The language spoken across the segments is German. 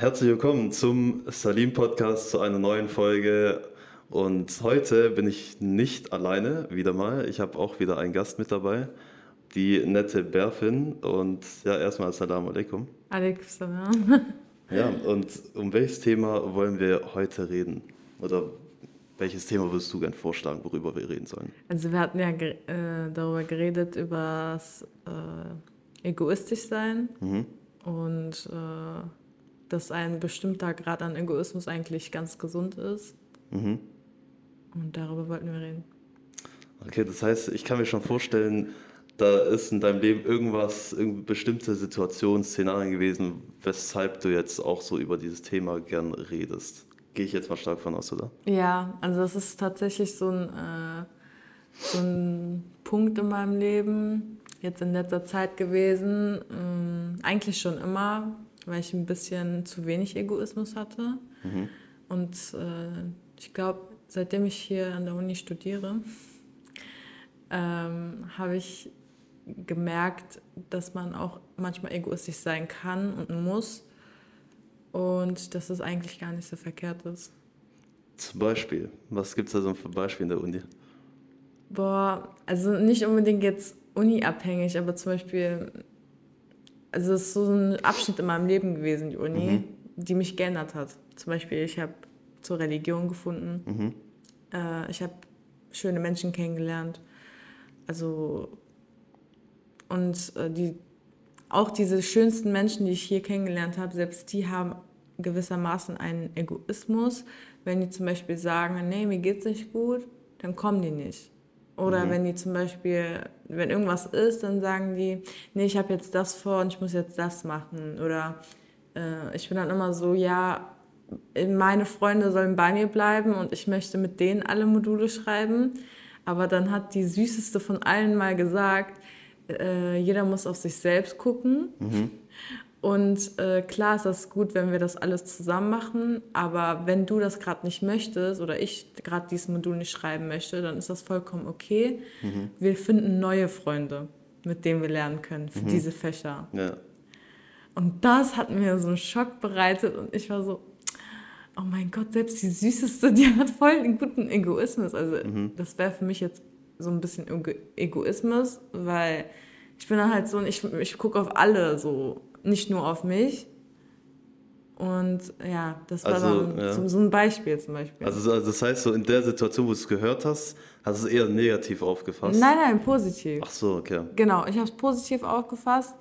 Herzlich willkommen zum Salim Podcast zu einer neuen Folge. Und heute bin ich nicht alleine, wieder mal. Ich habe auch wieder einen Gast mit dabei, die nette Berfin. Und ja, erstmal Assalamu alaikum. Alaikum salam. Ja, und um welches Thema wollen wir heute reden? Oder welches Thema würdest du gerne vorschlagen, worüber wir reden sollen? Also wir hatten ja ge äh, darüber geredet, über das äh, egoistisch sein mhm. und äh, dass ein bestimmter Grad an Egoismus eigentlich ganz gesund ist. Mhm. Und darüber wollten wir reden. Okay, das heißt, ich kann mir schon vorstellen, da ist in deinem Leben irgendwas, irgendeine bestimmte Situation, Szenarien gewesen, weshalb du jetzt auch so über dieses Thema gern redest. Gehe ich jetzt mal stark von aus, oder? Ja, also das ist tatsächlich so ein, äh, so ein Punkt in meinem Leben, jetzt in letzter Zeit gewesen. Ähm, eigentlich schon immer, weil ich ein bisschen zu wenig Egoismus hatte. Mhm. Und äh, ich glaube, seitdem ich hier an der Uni studiere, ähm, habe ich gemerkt, dass man auch manchmal egoistisch sein kann und muss und dass es eigentlich gar nicht so verkehrt ist. Zum Beispiel, was gibt es da so für Beispiele in der Uni? Boah, also nicht unbedingt jetzt Uni-abhängig, aber zum Beispiel, also es ist so ein Abschnitt in meinem Leben gewesen, die Uni, mhm. die mich geändert hat. Zum Beispiel, ich habe zur Religion gefunden, mhm. äh, ich habe schöne Menschen kennengelernt, also und äh, die, auch diese schönsten Menschen, die ich hier kennengelernt habe, selbst die haben gewissermaßen einen Egoismus. Wenn die zum Beispiel sagen, nee, mir geht's nicht gut, dann kommen die nicht. Oder mhm. wenn die zum Beispiel, wenn irgendwas ist, dann sagen die, nee, ich habe jetzt das vor und ich muss jetzt das machen. Oder äh, ich bin dann immer so, ja, meine Freunde sollen bei mir bleiben und ich möchte mit denen alle Module schreiben. Aber dann hat die süßeste von allen mal gesagt, äh, jeder muss auf sich selbst gucken. Mhm. Und äh, klar ist das gut, wenn wir das alles zusammen machen, aber wenn du das gerade nicht möchtest oder ich gerade dieses Modul nicht schreiben möchte, dann ist das vollkommen okay. Mhm. Wir finden neue Freunde, mit denen wir lernen können für mhm. diese Fächer. Ja. Und das hat mir so einen Schock bereitet und ich war so, oh mein Gott, selbst die Süßeste, die hat voll einen guten Egoismus. Also mhm. das wäre für mich jetzt so ein bisschen Egoismus, weil ich bin dann halt so, ich, ich gucke auf alle so, nicht nur auf mich. Und ja, das war also, dann ja. so, so, ein Beispiel zum Beispiel. Also, also das heißt, so in der Situation, wo du es gehört hast, hast du es eher negativ aufgefasst? Nein, nein, positiv. Ach so, okay. Genau, ich habe es positiv aufgefasst.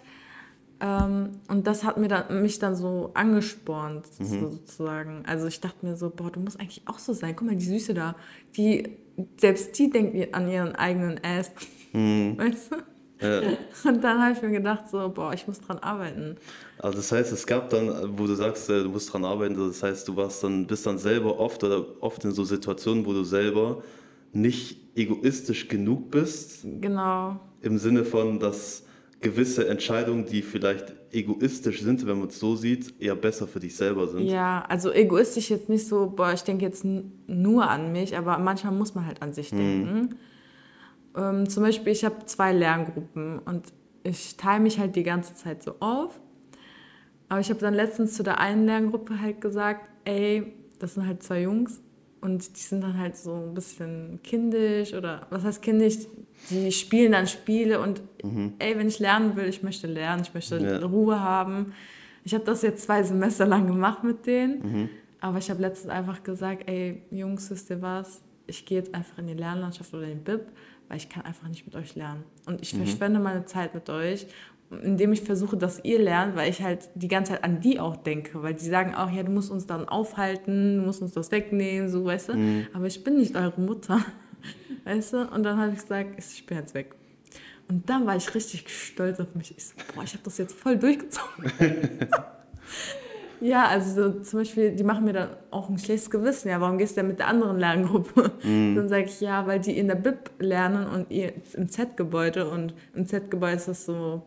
Ähm, und das hat mir dann, mich dann so angespornt, mhm. sozusagen. Also ich dachte mir so, boah, du musst eigentlich auch so sein. Guck mal, die Süße da, die, selbst die denkt an ihren eigenen Ass. Mhm. Weißt du? Ja. Und dann habe ich mir gedacht, so, boah, ich muss dran arbeiten. Also das heißt, es gab dann, wo du sagst, äh, du musst dran arbeiten, das heißt, du warst dann, bist dann selber oft oder oft in so Situationen, wo du selber nicht egoistisch genug bist. Genau. Im Sinne von, dass gewisse Entscheidungen, die vielleicht egoistisch sind, wenn man es so sieht, eher besser für dich selber sind. Ja, also egoistisch jetzt nicht so, boah, ich denke jetzt nur an mich, aber manchmal muss man halt an sich mhm. denken. Ähm, zum Beispiel, ich habe zwei Lerngruppen und ich teile mich halt die ganze Zeit so auf. Aber ich habe dann letztens zu der einen Lerngruppe halt gesagt, ey, das sind halt zwei Jungs und die sind dann halt so ein bisschen kindisch oder was heißt kindisch? Die spielen dann Spiele und mhm. ey, wenn ich lernen will, ich möchte lernen, ich möchte ja. Ruhe haben. Ich habe das jetzt zwei Semester lang gemacht mit denen, mhm. aber ich habe letztens einfach gesagt, ey, Jungs, wisst ihr was? Ich gehe jetzt einfach in die Lernlandschaft oder in den BIP, weil ich kann einfach nicht mit euch lernen. Und ich mhm. verschwende meine Zeit mit euch indem ich versuche, dass ihr lernt, weil ich halt die ganze Zeit an die auch denke, weil die sagen auch, ja, du musst uns dann aufhalten, du musst uns das wegnehmen, so, weißt du. Mhm. Aber ich bin nicht eure Mutter, weißt du. Und dann habe ich gesagt, ich bin jetzt weg. Und dann war ich richtig stolz auf mich. Ich so, boah, ich habe das jetzt voll durchgezogen. ja, also so, zum Beispiel, die machen mir dann auch ein schlechtes Gewissen. Ja, warum gehst du denn mit der anderen Lerngruppe? Mhm. Dann sage ich, ja, weil die in der BIP lernen und ihr im Z-Gebäude. Und im Z-Gebäude ist das so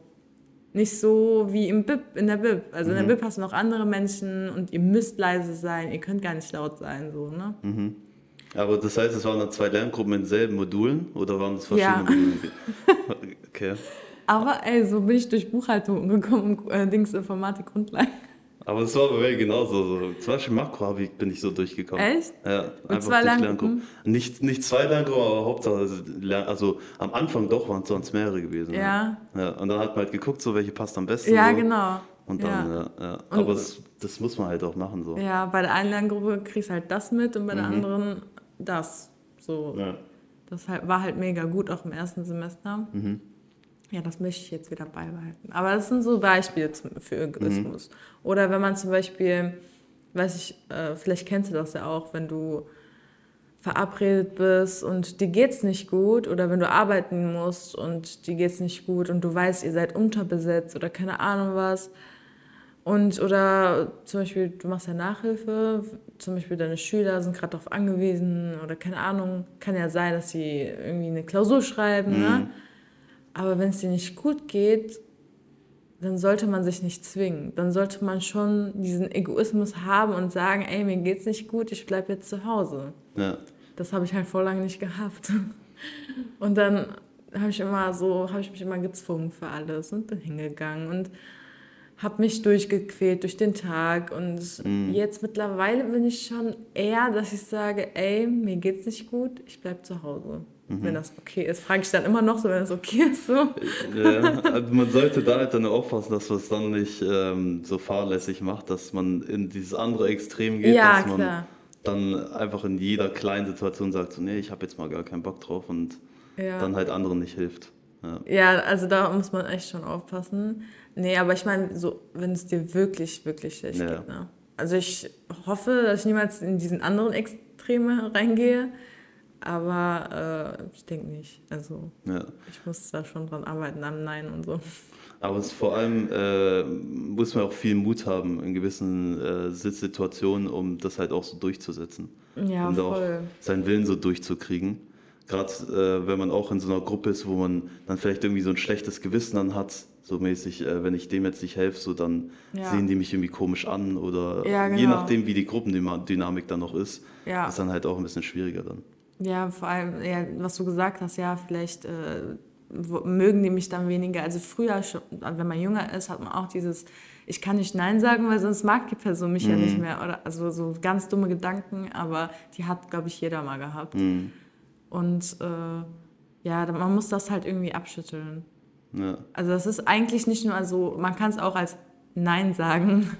nicht so wie im BIP, in der BIP. Also mhm. in der BIP hast du noch andere Menschen und ihr müsst leise sein, ihr könnt gar nicht laut sein, so, ne? Mhm. Aber das heißt, es waren dann zwei Lerngruppen in selben Modulen oder waren das verschiedene ja. Module? okay. Aber ey, so bin ich durch Buchhaltung gekommen äh, Dings Informatik Grundlagen. Aber es war bei mir genauso. So. Zum Beispiel Makro bin ich so durchgekommen. Echt? Ja, Und einfach zwei durch Lerngruppen. Nicht, nicht zwei Lerngruppen, aber Hauptsache, also, am Anfang doch waren es sonst mehrere gewesen. Ja. ja. ja. Und dann hat man halt geguckt, so welche passt am besten. Ja, so. genau. Und dann, ja, ja. ja. Aber es, das muss man halt auch machen. So. Ja, bei der einen Lerngruppe kriegst du halt das mit und bei der mhm. anderen das. So. Ja. Das halt, war halt mega gut, auch im ersten Semester. Mhm. Ja, das möchte ich jetzt wieder beibehalten. Aber das sind so Beispiele für Egoismus. Mhm. Oder wenn man zum Beispiel, weiß ich, äh, vielleicht kennst du das ja auch, wenn du verabredet bist und dir geht's nicht gut oder wenn du arbeiten musst und dir geht's nicht gut und du weißt, ihr seid unterbesetzt oder keine Ahnung was. Und oder zum Beispiel, du machst ja Nachhilfe, zum Beispiel deine Schüler sind gerade darauf angewiesen oder keine Ahnung, kann ja sein, dass sie irgendwie eine Klausur schreiben, ne? mhm. ne? Aber wenn es dir nicht gut geht, dann sollte man sich nicht zwingen. Dann sollte man schon diesen Egoismus haben und sagen, ey, mir geht's nicht gut, ich bleib jetzt zu Hause. Ja. Das habe ich halt vor lange nicht gehabt. Und dann habe ich immer so, habe ich mich immer gezwungen für alles und bin hingegangen und habe mich durchgequält durch den Tag und mhm. jetzt mittlerweile bin ich schon eher, dass ich sage, ey, mir geht's nicht gut, ich bleib zu Hause. Mhm. Wenn das okay ist, frage ich dann immer noch so, wenn das okay ist. So. Ja, also man sollte da halt dann aufpassen, dass man es dann nicht ähm, so fahrlässig macht, dass man in dieses andere Extrem geht, ja, dass man klar. dann einfach in jeder kleinen Situation sagt, so, nee, ich habe jetzt mal gar keinen Bock drauf und ja. dann halt anderen nicht hilft. Ja. ja, also da muss man echt schon aufpassen. Nee, aber ich meine, so, wenn es dir wirklich, wirklich schlecht ja. geht. Ne? Also ich hoffe, dass ich niemals in diesen anderen Extreme reingehe. Aber äh, ich denke nicht. Also ja. ich muss da schon dran arbeiten, am Nein und so. Aber es vor allem äh, muss man auch viel Mut haben in gewissen äh, Sitzsituationen, um das halt auch so durchzusetzen. Ja, um voll. auch seinen Willen so durchzukriegen. Gerade äh, wenn man auch in so einer Gruppe ist, wo man dann vielleicht irgendwie so ein schlechtes Gewissen dann hat, so mäßig, äh, wenn ich dem jetzt nicht helfe, so dann ja. sehen die mich irgendwie komisch an oder ja, genau. je nachdem, wie die Gruppendynamik dann noch ist, ja. ist dann halt auch ein bisschen schwieriger dann. Ja, vor allem, ja, was du gesagt hast, ja, vielleicht äh, mögen die mich dann weniger. Also früher, schon, wenn man jünger ist, hat man auch dieses, ich kann nicht Nein sagen, weil sonst mag die Person mich mhm. ja nicht mehr. Oder, also so ganz dumme Gedanken, aber die hat, glaube ich, jeder mal gehabt. Mhm. Und äh, ja, man muss das halt irgendwie abschütteln. Ja. Also das ist eigentlich nicht nur, also man kann es auch als Nein sagen,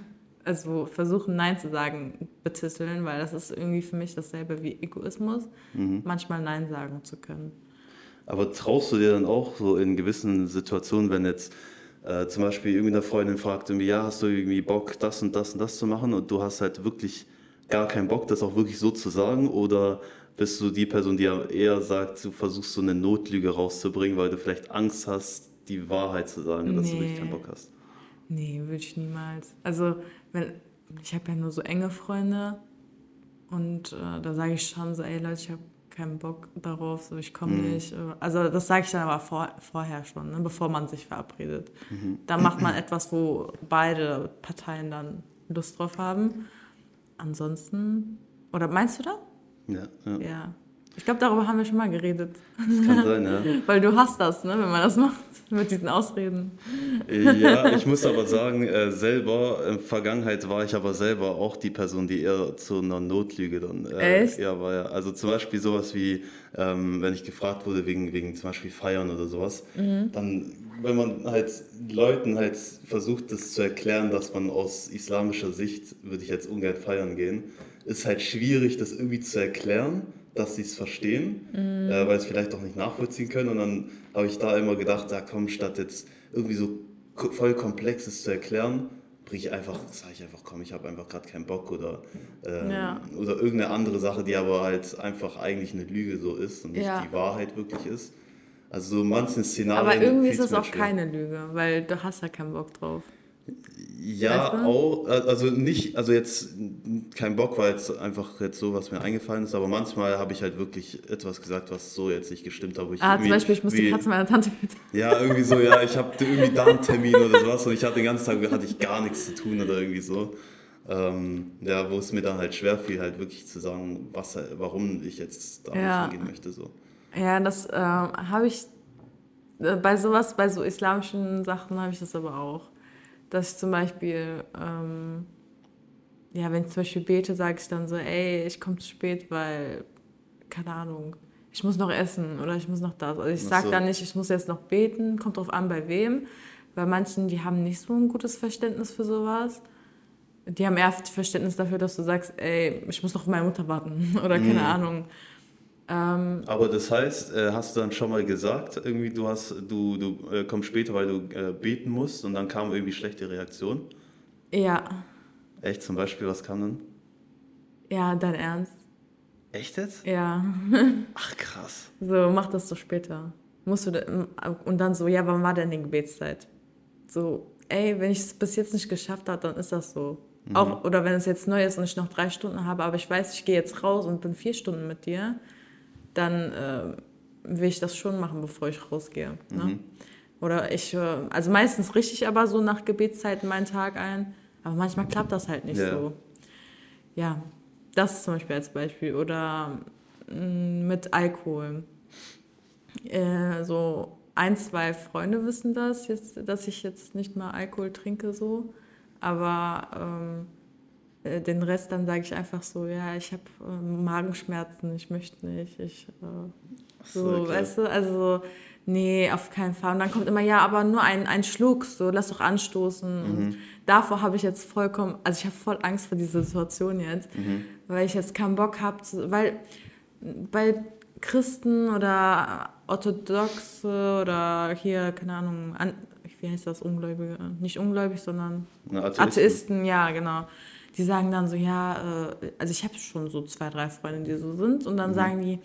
also versuchen Nein zu sagen, betiteln, weil das ist irgendwie für mich dasselbe wie Egoismus, mhm. manchmal Nein sagen zu können. Aber traust du dir dann auch so in gewissen Situationen, wenn jetzt äh, zum Beispiel irgendeine Freundin fragt, irgendwie, ja, hast du irgendwie Bock, das und das und das zu machen und du hast halt wirklich gar keinen Bock, das auch wirklich so zu sagen oder bist du die Person, die eher sagt, du versuchst so eine Notlüge rauszubringen, weil du vielleicht Angst hast, die Wahrheit zu sagen, dass nee. du wirklich keinen Bock hast? Nee, würde ich niemals. Also, wenn, ich habe ja nur so enge Freunde und äh, da sage ich schon so, ey Leute, ich habe keinen Bock darauf, so ich komme mhm. nicht. Also das sage ich dann aber vor, vorher schon, ne, bevor man sich verabredet. Mhm. Da macht man etwas, wo beide Parteien dann Lust drauf haben. Ansonsten, oder meinst du da? Ja. Ja. ja. Ich glaube, darüber haben wir schon mal geredet. Das kann sein, ja. Weil du hast das, ne, wenn man das macht, mit diesen Ausreden. Ja, ich muss aber sagen, äh, selber, in der Vergangenheit war ich aber selber auch die Person, die eher zu einer Notlüge dann. Äh, Echt? Ja, war ja. Also zum Beispiel sowas wie, ähm, wenn ich gefragt wurde wegen, wegen zum Beispiel Feiern oder sowas, mhm. dann, wenn man halt Leuten halt versucht, das zu erklären, dass man aus islamischer Sicht, würde ich jetzt ungern feiern gehen, ist halt schwierig, das irgendwie zu erklären dass sie es verstehen, mhm. äh, weil sie es vielleicht auch nicht nachvollziehen können. Und dann habe ich da immer gedacht, ja komm, statt jetzt irgendwie so voll Komplexes zu erklären, bringe ich einfach, sage ich einfach, komm, ich habe einfach gerade keinen Bock oder, ähm, ja. oder irgendeine andere Sache, die aber halt einfach eigentlich eine Lüge so ist und nicht ja. die Wahrheit wirklich ist. Also so manchen Szenarien. Aber irgendwie ist es auch keine Lüge, weil du hast ja keinen Bock drauf. Ja, auch, äh, also nicht, also jetzt kein Bock, weil jetzt einfach jetzt so, was mir eingefallen ist, aber manchmal habe ich halt wirklich etwas gesagt, was so jetzt nicht gestimmt hat. Wo ich ah, zum Beispiel, ich muss die Katze meiner Tante mit. Ja, irgendwie so, ja, ich habe irgendwie da einen Termin oder sowas und ich hatte den ganzen Tag hatte ich gar nichts zu tun oder irgendwie so. Ähm, ja, wo es mir dann halt schwer fiel, halt wirklich zu sagen, was, warum ich jetzt da ja. hingehen möchte. So. Ja, das äh, habe ich äh, bei sowas, bei so islamischen Sachen habe ich das aber auch dass ich zum Beispiel, ähm, ja, wenn ich zum Beispiel bete, sage ich dann so, ey, ich komme zu spät, weil, keine Ahnung, ich muss noch essen oder ich muss noch das. Also ich sage so. dann nicht, ich muss jetzt noch beten, kommt drauf an, bei wem. Bei manchen, die haben nicht so ein gutes Verständnis für sowas. Die haben eher Verständnis dafür, dass du sagst, ey, ich muss noch auf meine Mutter warten oder keine mhm. Ahnung. Ähm, Aber das heißt, äh, hast du dann schon mal gesagt, irgendwie du hast, du, du äh, kommst später, weil du äh, beten musst und dann kam irgendwie schlechte Reaktion? Ja. Echt? Zum Beispiel, was kam dann? Ja, dein Ernst. Echt jetzt? Ja. Ach krass. So, mach das so später. Musst du und dann so, ja, wann war denn die Gebetszeit? So, ey, wenn ich es bis jetzt nicht geschafft habe, dann ist das so. Mhm. Auch, oder wenn es jetzt neu ist und ich noch drei Stunden habe, aber ich weiß, ich gehe jetzt raus und bin vier Stunden mit dir, dann äh, will ich das schon machen, bevor ich rausgehe. Ne? Mhm. Oder ich, äh, also meistens richte ich aber so nach Gebetszeiten meinen Tag ein, aber manchmal klappt das halt nicht ja. so. Ja, das zum Beispiel als Beispiel. Oder mm, mit Alkohol. Äh, so ein, zwei Freunde wissen das, jetzt, dass ich jetzt nicht mal Alkohol trinke so. Aber ähm, äh, den Rest dann sage ich einfach so, ja, ich habe äh, Magenschmerzen, ich möchte nicht. Ich, äh, so, okay. weißt du, also nee, auf keinen Fall. Und dann kommt immer, ja, aber nur ein, ein Schluck, so, lass doch anstoßen. Mhm. Und davor habe ich jetzt vollkommen, also ich habe voll Angst vor dieser Situation jetzt, mhm. weil ich jetzt keinen Bock habe, weil bei Christen oder Orthodoxe oder hier, keine Ahnung, an, wie heißt das, Ungläubige, nicht ungläubig, sondern Atheisten. Atheisten, ja, genau die sagen dann so, ja, äh, also ich habe schon so zwei, drei Freunde, die so sind und dann mhm. sagen die,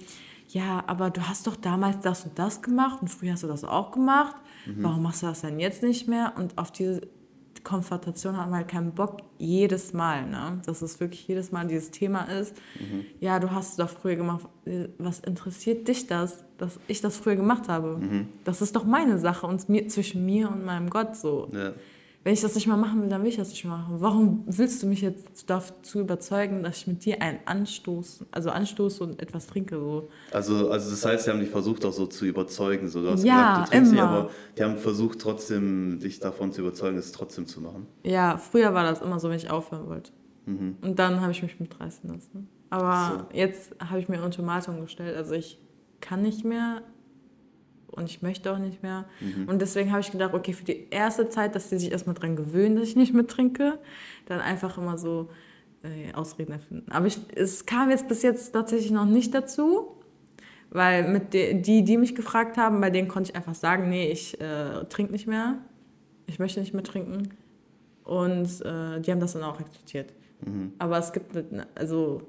ja, aber du hast doch damals das und das gemacht und früher hast du das auch gemacht, mhm. warum machst du das denn jetzt nicht mehr? Und auf diese Konfrontation hat man halt keinen Bock jedes Mal, ne? dass es wirklich jedes Mal dieses Thema ist. Mhm. Ja, du hast es doch früher gemacht. Was interessiert dich das, dass ich das früher gemacht habe? Mhm. Das ist doch meine Sache und mir, zwischen mir und meinem Gott so. Ja wenn ich das nicht mal machen will, dann will ich das nicht machen. Warum willst du mich jetzt dazu überzeugen, dass ich mit dir einen Anstoß, also anstoße und etwas trinke? So? Also, also das heißt, sie haben dich versucht auch so zu überzeugen. So. Du hast ja, gesagt, du trinkst immer. nicht, aber die haben versucht trotzdem, dich davon zu überzeugen, es trotzdem zu machen. Ja, früher war das immer so, wenn ich aufhören wollte. Mhm. Und dann habe ich mich mitreißen lassen. Aber so. jetzt habe ich mir ein Ultimatum gestellt. Also ich kann nicht mehr und ich möchte auch nicht mehr. Mhm. Und deswegen habe ich gedacht, okay, für die erste Zeit, dass die sich erstmal dran gewöhnen, dass ich nicht mehr trinke, dann einfach immer so äh, Ausreden erfinden. Aber ich, es kam jetzt bis jetzt tatsächlich noch nicht dazu, weil mit de, die, die mich gefragt haben, bei denen konnte ich einfach sagen, nee, ich äh, trinke nicht mehr, ich möchte nicht mehr trinken. Und äh, die haben das dann auch akzeptiert. Mhm. Aber es gibt, also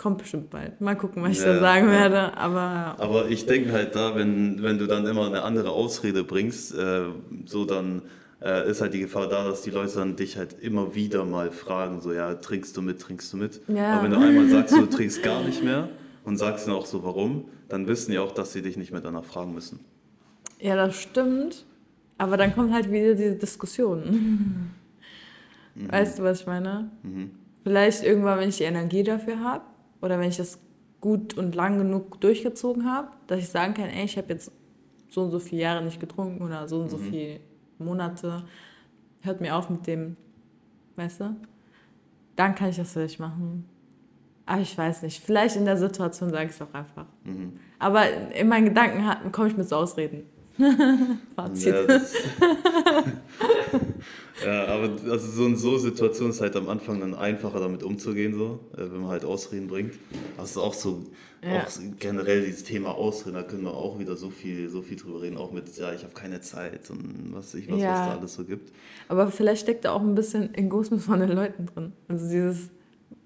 kommt bestimmt bald. Mal gucken, was ich ja, da sagen ja. werde. Aber, aber ich denke halt da, wenn, wenn du dann immer eine andere Ausrede bringst, äh, so dann äh, ist halt die Gefahr da, dass die Leute dann dich halt immer wieder mal fragen, so ja, trinkst du mit, trinkst du mit. Ja. Aber wenn du einmal sagst, du trinkst gar nicht mehr und sagst dann auch so, warum, dann wissen die auch, dass sie dich nicht mehr danach fragen müssen. Ja, das stimmt. Aber dann kommt halt wieder diese Diskussion. Mhm. Weißt du, was ich meine? Mhm. Vielleicht irgendwann, wenn ich die Energie dafür habe, oder wenn ich das gut und lang genug durchgezogen habe, dass ich sagen kann, ey, ich habe jetzt so und so viele Jahre nicht getrunken oder so und mhm. so viele Monate, hört mir auf mit dem, weißt du? Dann kann ich das vielleicht machen. Aber ich weiß nicht, vielleicht in der Situation sage ich es auch einfach. Mhm. Aber in meinen Gedanken komme ich mit so Ausreden. Fazit. Ja, ja, aber also so in so Situationen ist halt am Anfang dann einfacher damit umzugehen, so, äh, wenn man halt Ausreden bringt. Das ist auch so, ja. auch generell dieses Thema Ausreden, da können wir auch wieder so viel, so viel drüber reden, auch mit, ja, ich habe keine Zeit und was ich was, ja. was da alles so gibt. Aber vielleicht steckt da auch ein bisschen Egoismus von den Leuten drin. Also dieses,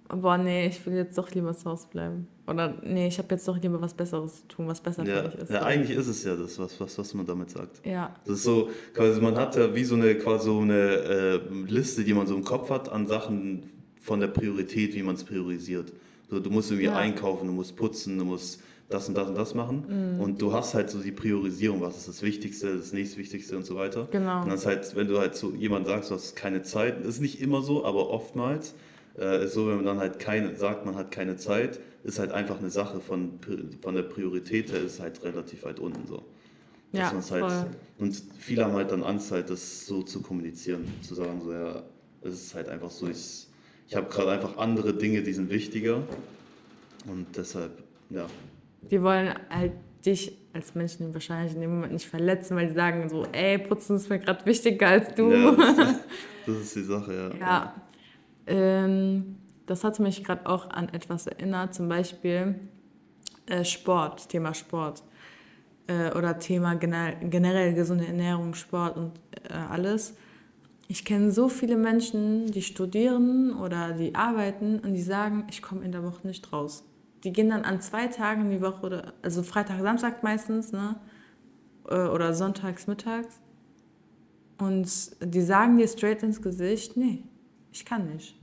boah, nee, ich will jetzt doch lieber zu Hause bleiben. Oder nee, ich habe jetzt doch lieber was Besseres zu tun, was besser ja, für mich ist. Ja, eigentlich ist es ja das, was, was, was man damit sagt. Ja. Das ist so, quasi, man hat ja wie so eine, quasi so eine äh, Liste, die man so im Kopf hat an Sachen von der Priorität, wie man es priorisiert. So, du musst irgendwie ja. einkaufen, du musst putzen, du musst das und das und das machen. Mhm. Und du hast halt so die Priorisierung, was ist das Wichtigste, das nächstwichtigste und so weiter. Genau. Und dann ist halt, wenn du halt so jemand sagst, du hast keine Zeit, ist nicht immer so, aber oftmals äh, ist so, wenn man dann halt keine, sagt, man hat keine Zeit, ist halt einfach eine Sache von, von der Priorität her, ist halt relativ weit unten so. Ja, halt, und viele haben halt dann Angst, halt das so zu kommunizieren, zu sagen, so ja, es ist halt einfach so, ich, ich habe gerade einfach andere Dinge, die sind wichtiger und deshalb, ja. Die wollen halt dich als Menschen wahrscheinlich in dem Moment nicht verletzen, weil die sagen so, ey, Putzen ist mir gerade wichtiger als du. Ja, das, ist, das ist die Sache, ja. Ja, ähm, das hat mich gerade auch an etwas erinnert, zum Beispiel äh, Sport, Thema Sport äh, oder Thema generell, generell gesunde Ernährung, Sport und äh, alles. Ich kenne so viele Menschen, die studieren oder die arbeiten und die sagen, ich komme in der Woche nicht raus die gehen dann an zwei Tagen die Woche, oder, also Freitag, Samstag meistens, ne? Äh, oder sonntags, mittags. Und die sagen dir straight ins Gesicht, nee, ich kann nicht.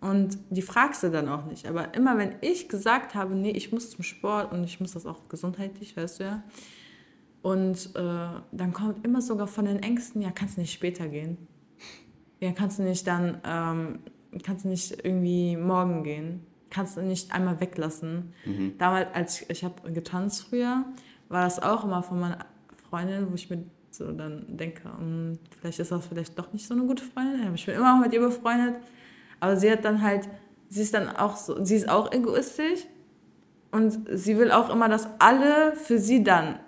Und die fragst du dann auch nicht. Aber immer wenn ich gesagt habe, nee, ich muss zum Sport und ich muss das auch gesundheitlich, weißt du ja. Und äh, dann kommt immer sogar von den Ängsten, ja, kannst du nicht später gehen. Ja, kannst du nicht dann, ähm, kannst du nicht irgendwie morgen gehen kannst du nicht einmal weglassen. Mhm. Damals, als ich, ich habe getanzt früher, war das auch immer von meiner Freundin, wo ich mir so dann denke, um, hm, vielleicht ist das vielleicht doch nicht so eine gute Freundin. Ich bin immer auch mit ihr befreundet. Aber sie hat dann halt, sie ist dann auch so, sie ist auch egoistisch und sie will auch immer, dass alle für sie dann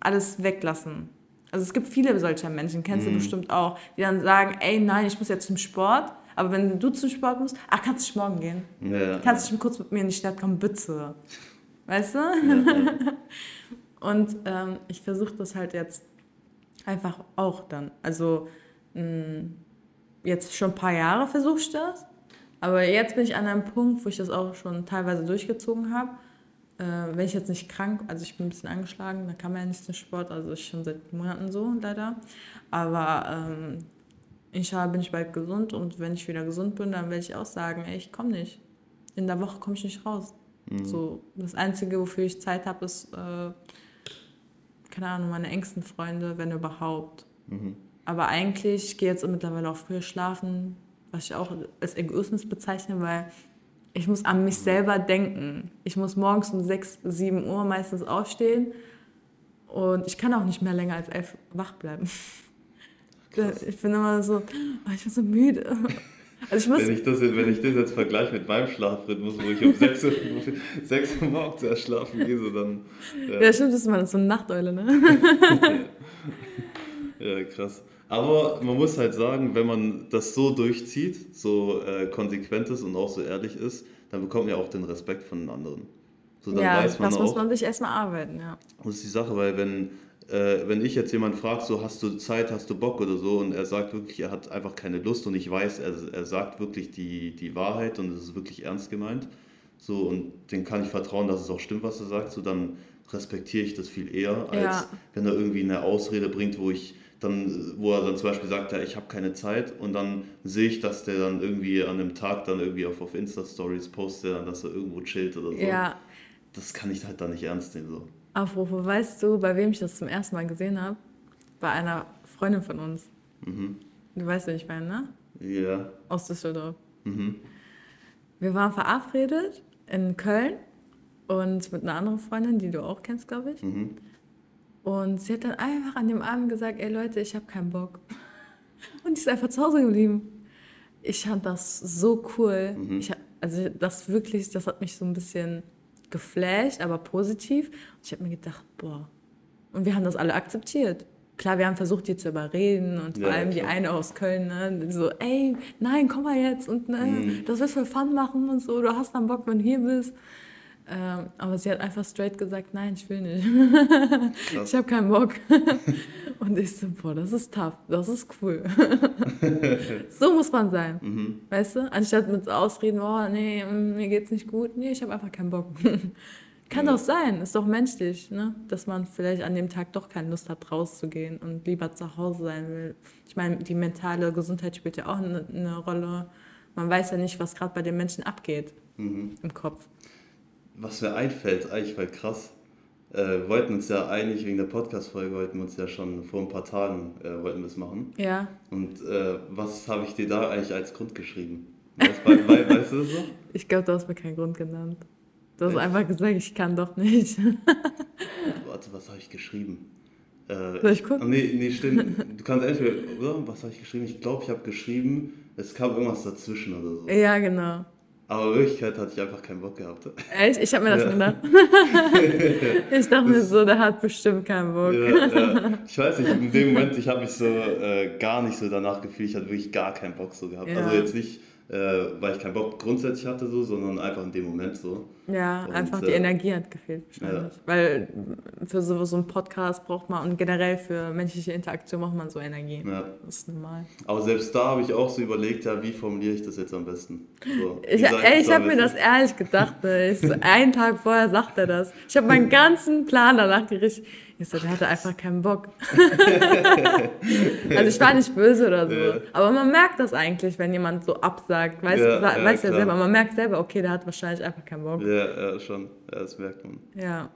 alles weglassen. Also es gibt viele solcher Menschen, kennst mhm. du bestimmt auch, die dann sagen, ey, nein, ich muss jetzt zum Sport aber wenn du zum Sport musst, ach, kannst du morgen gehen? Ja. Kannst du kurz mit mir in die Stadt kommen, bitte? Weißt du? Ja, Und ähm, ich versuche das halt jetzt einfach auch dann. Also mh, mm, jetzt schon ein paar Jahre versuche ich das. Aber jetzt bin ich an einem Punkt, wo ich das auch schon teilweise durchgezogen habe. Äh, wenn ich jetzt nicht krank, also ich bin ein bisschen angeschlagen, da kann man ja nicht zum Sport, also ist schon seit Monaten so leider. Aber ähm, inshallah bin ich bald gesund und wenn ich wieder gesund bin, dann werde ich auch sagen, ey, ich komme nicht. In der Woche komme ich nicht raus. Mhm. So, das Einzige, wofür ich Zeit habe, ist, äh, keine Ahnung, meine engsten Freunde, wenn überhaupt. Mhm. Aber eigentlich, ich gehe jetzt mittlerweile auch früher schlafen, was ich auch als Egoismus bezeichne, weil ich muss an mich selber denken. Ich muss morgens um 6, 7 Uhr meistens aufstehen und ich kann auch nicht mehr länger als elf wach bleiben. Krass. Ich bin immer so, oh, ich bin so müde. Also ich muss wenn, ich das, wenn ich das jetzt vergleiche mit meinem Schlafrhythmus, wo ich um 6 Uhr, 6 Uhr morgens erst schlafen gehe, so dann. Ja, ja stimmt, das ist man so eine Nachteule, ne? ja. ja, krass. Aber man muss halt sagen, wenn man das so durchzieht, so äh, konsequent ist und auch so ehrlich ist, dann bekommt man ja auch den Respekt von den anderen. So, dann ja, weiß man das auch, muss man sich erstmal arbeiten, ja. Das ist die Sache, weil wenn äh, wenn ich jetzt jemand frage, so hast du Zeit, hast du Bock oder so, und er sagt wirklich, er hat einfach keine Lust und ich weiß, er, er sagt wirklich die, die Wahrheit und es ist wirklich ernst gemeint, so und den kann ich vertrauen, dass es auch stimmt, was er sagt, so dann respektiere ich das viel eher, als ja. wenn er irgendwie eine Ausrede bringt, wo ich dann, wo er dann zum Beispiel sagt, ja, ich habe keine Zeit und dann sehe ich, dass der dann irgendwie an dem Tag dann irgendwie auf, auf Insta-Stories postet, dass er irgendwo chillt oder so. Ja. Das kann ich halt dann nicht ernst nehmen. So. Apropos, weißt du, bei wem ich das zum ersten Mal gesehen habe? Bei einer Freundin von uns. Mhm. Du weißt, wer ich meine, ne? Ja. Aus Düsseldorf. Mhm. Wir waren verabredet in Köln und mit einer anderen Freundin, die du auch kennst, glaube ich. Mhm. Und sie hat dann einfach an dem Abend gesagt, ey Leute, ich habe keinen Bock. Und die ist einfach zu Hause geblieben. Ich fand das so cool. Mhm. Ich, also das wirklich, das hat mich so ein bisschen geflasht, aber positiv. Und ich habe mir gedacht, boah. Und wir haben das alle akzeptiert. Klar, wir haben versucht, die zu überreden und vor ja, allem klar. die eine aus Köln, ne, so, ey, nein, komm mal jetzt und ne, mhm. das wirst voll Fun machen und so, du hast dann Bock, wenn du hier bist. Ähm, aber sie hat einfach straight gesagt, nein, ich will nicht. ich habe keinen Bock. Und ich so, boah, das ist tough, das ist cool. so muss man sein, mhm. weißt du? Anstatt mit Ausreden, oh, nee, mir geht's nicht gut. Nee, ich habe einfach keinen Bock. Kann ja. doch sein, ist doch menschlich, ne? dass man vielleicht an dem Tag doch keine Lust hat, rauszugehen und lieber zu Hause sein will. Ich meine, die mentale Gesundheit spielt ja auch eine, eine Rolle. Man weiß ja nicht, was gerade bei den Menschen abgeht mhm. im Kopf. Was mir einfällt, eigentlich weil krass, äh, wollten uns ja eigentlich wegen der Podcast-Folge, wollten wir uns ja schon vor ein paar Tagen äh, wollten wir es machen. Ja. Und äh, was habe ich dir da eigentlich als Grund geschrieben? Weißt, weißt, weißt du das so? Ich glaube, du hast mir keinen Grund genannt. Du hast Echt? einfach gesagt, ich kann doch nicht. Warte, was habe ich geschrieben? Äh, Soll ich gucken? Nee, nee, stimmt. Du kannst entweder, oder? Was habe ich geschrieben? Ich glaube, ich habe geschrieben, es kam irgendwas dazwischen oder so. Ja, genau. Aber in Wirklichkeit hatte ich einfach keinen Bock gehabt. Echt? Ich habe mir das ja. gedacht. ich dachte mir so, der hat bestimmt keinen Bock. Ja, ja. Ich weiß nicht, in dem Moment, ich habe mich so äh, gar nicht so danach gefühlt, ich hatte wirklich gar keinen Bock so gehabt. Also jetzt nicht äh, weil ich keinen Bock grundsätzlich hatte, so, sondern einfach in dem Moment so. Ja, und, einfach die äh, Energie hat gefehlt wahrscheinlich. Ja. Weil für so, so einen Podcast braucht man und generell für menschliche Interaktion braucht man so Energie. Ja. Das ist normal. Aber selbst da habe ich auch so überlegt, ja, wie formuliere ich das jetzt am besten? So, ich ey, ich habe mir das ehrlich gedacht. Ne? Ich so, einen Tag vorher sagt er das. Ich habe meinen ganzen Plan danach gerichtet. Ich so, der hatte einfach keinen Bock. also ich war nicht böse oder so. Ja. Aber man merkt das eigentlich, wenn jemand so absagt. Weiß ja, ja, weiß ja selber. Man merkt selber, okay, der hat wahrscheinlich einfach keinen Bock. Ja, ja schon. Ja, das merkt man. Ja.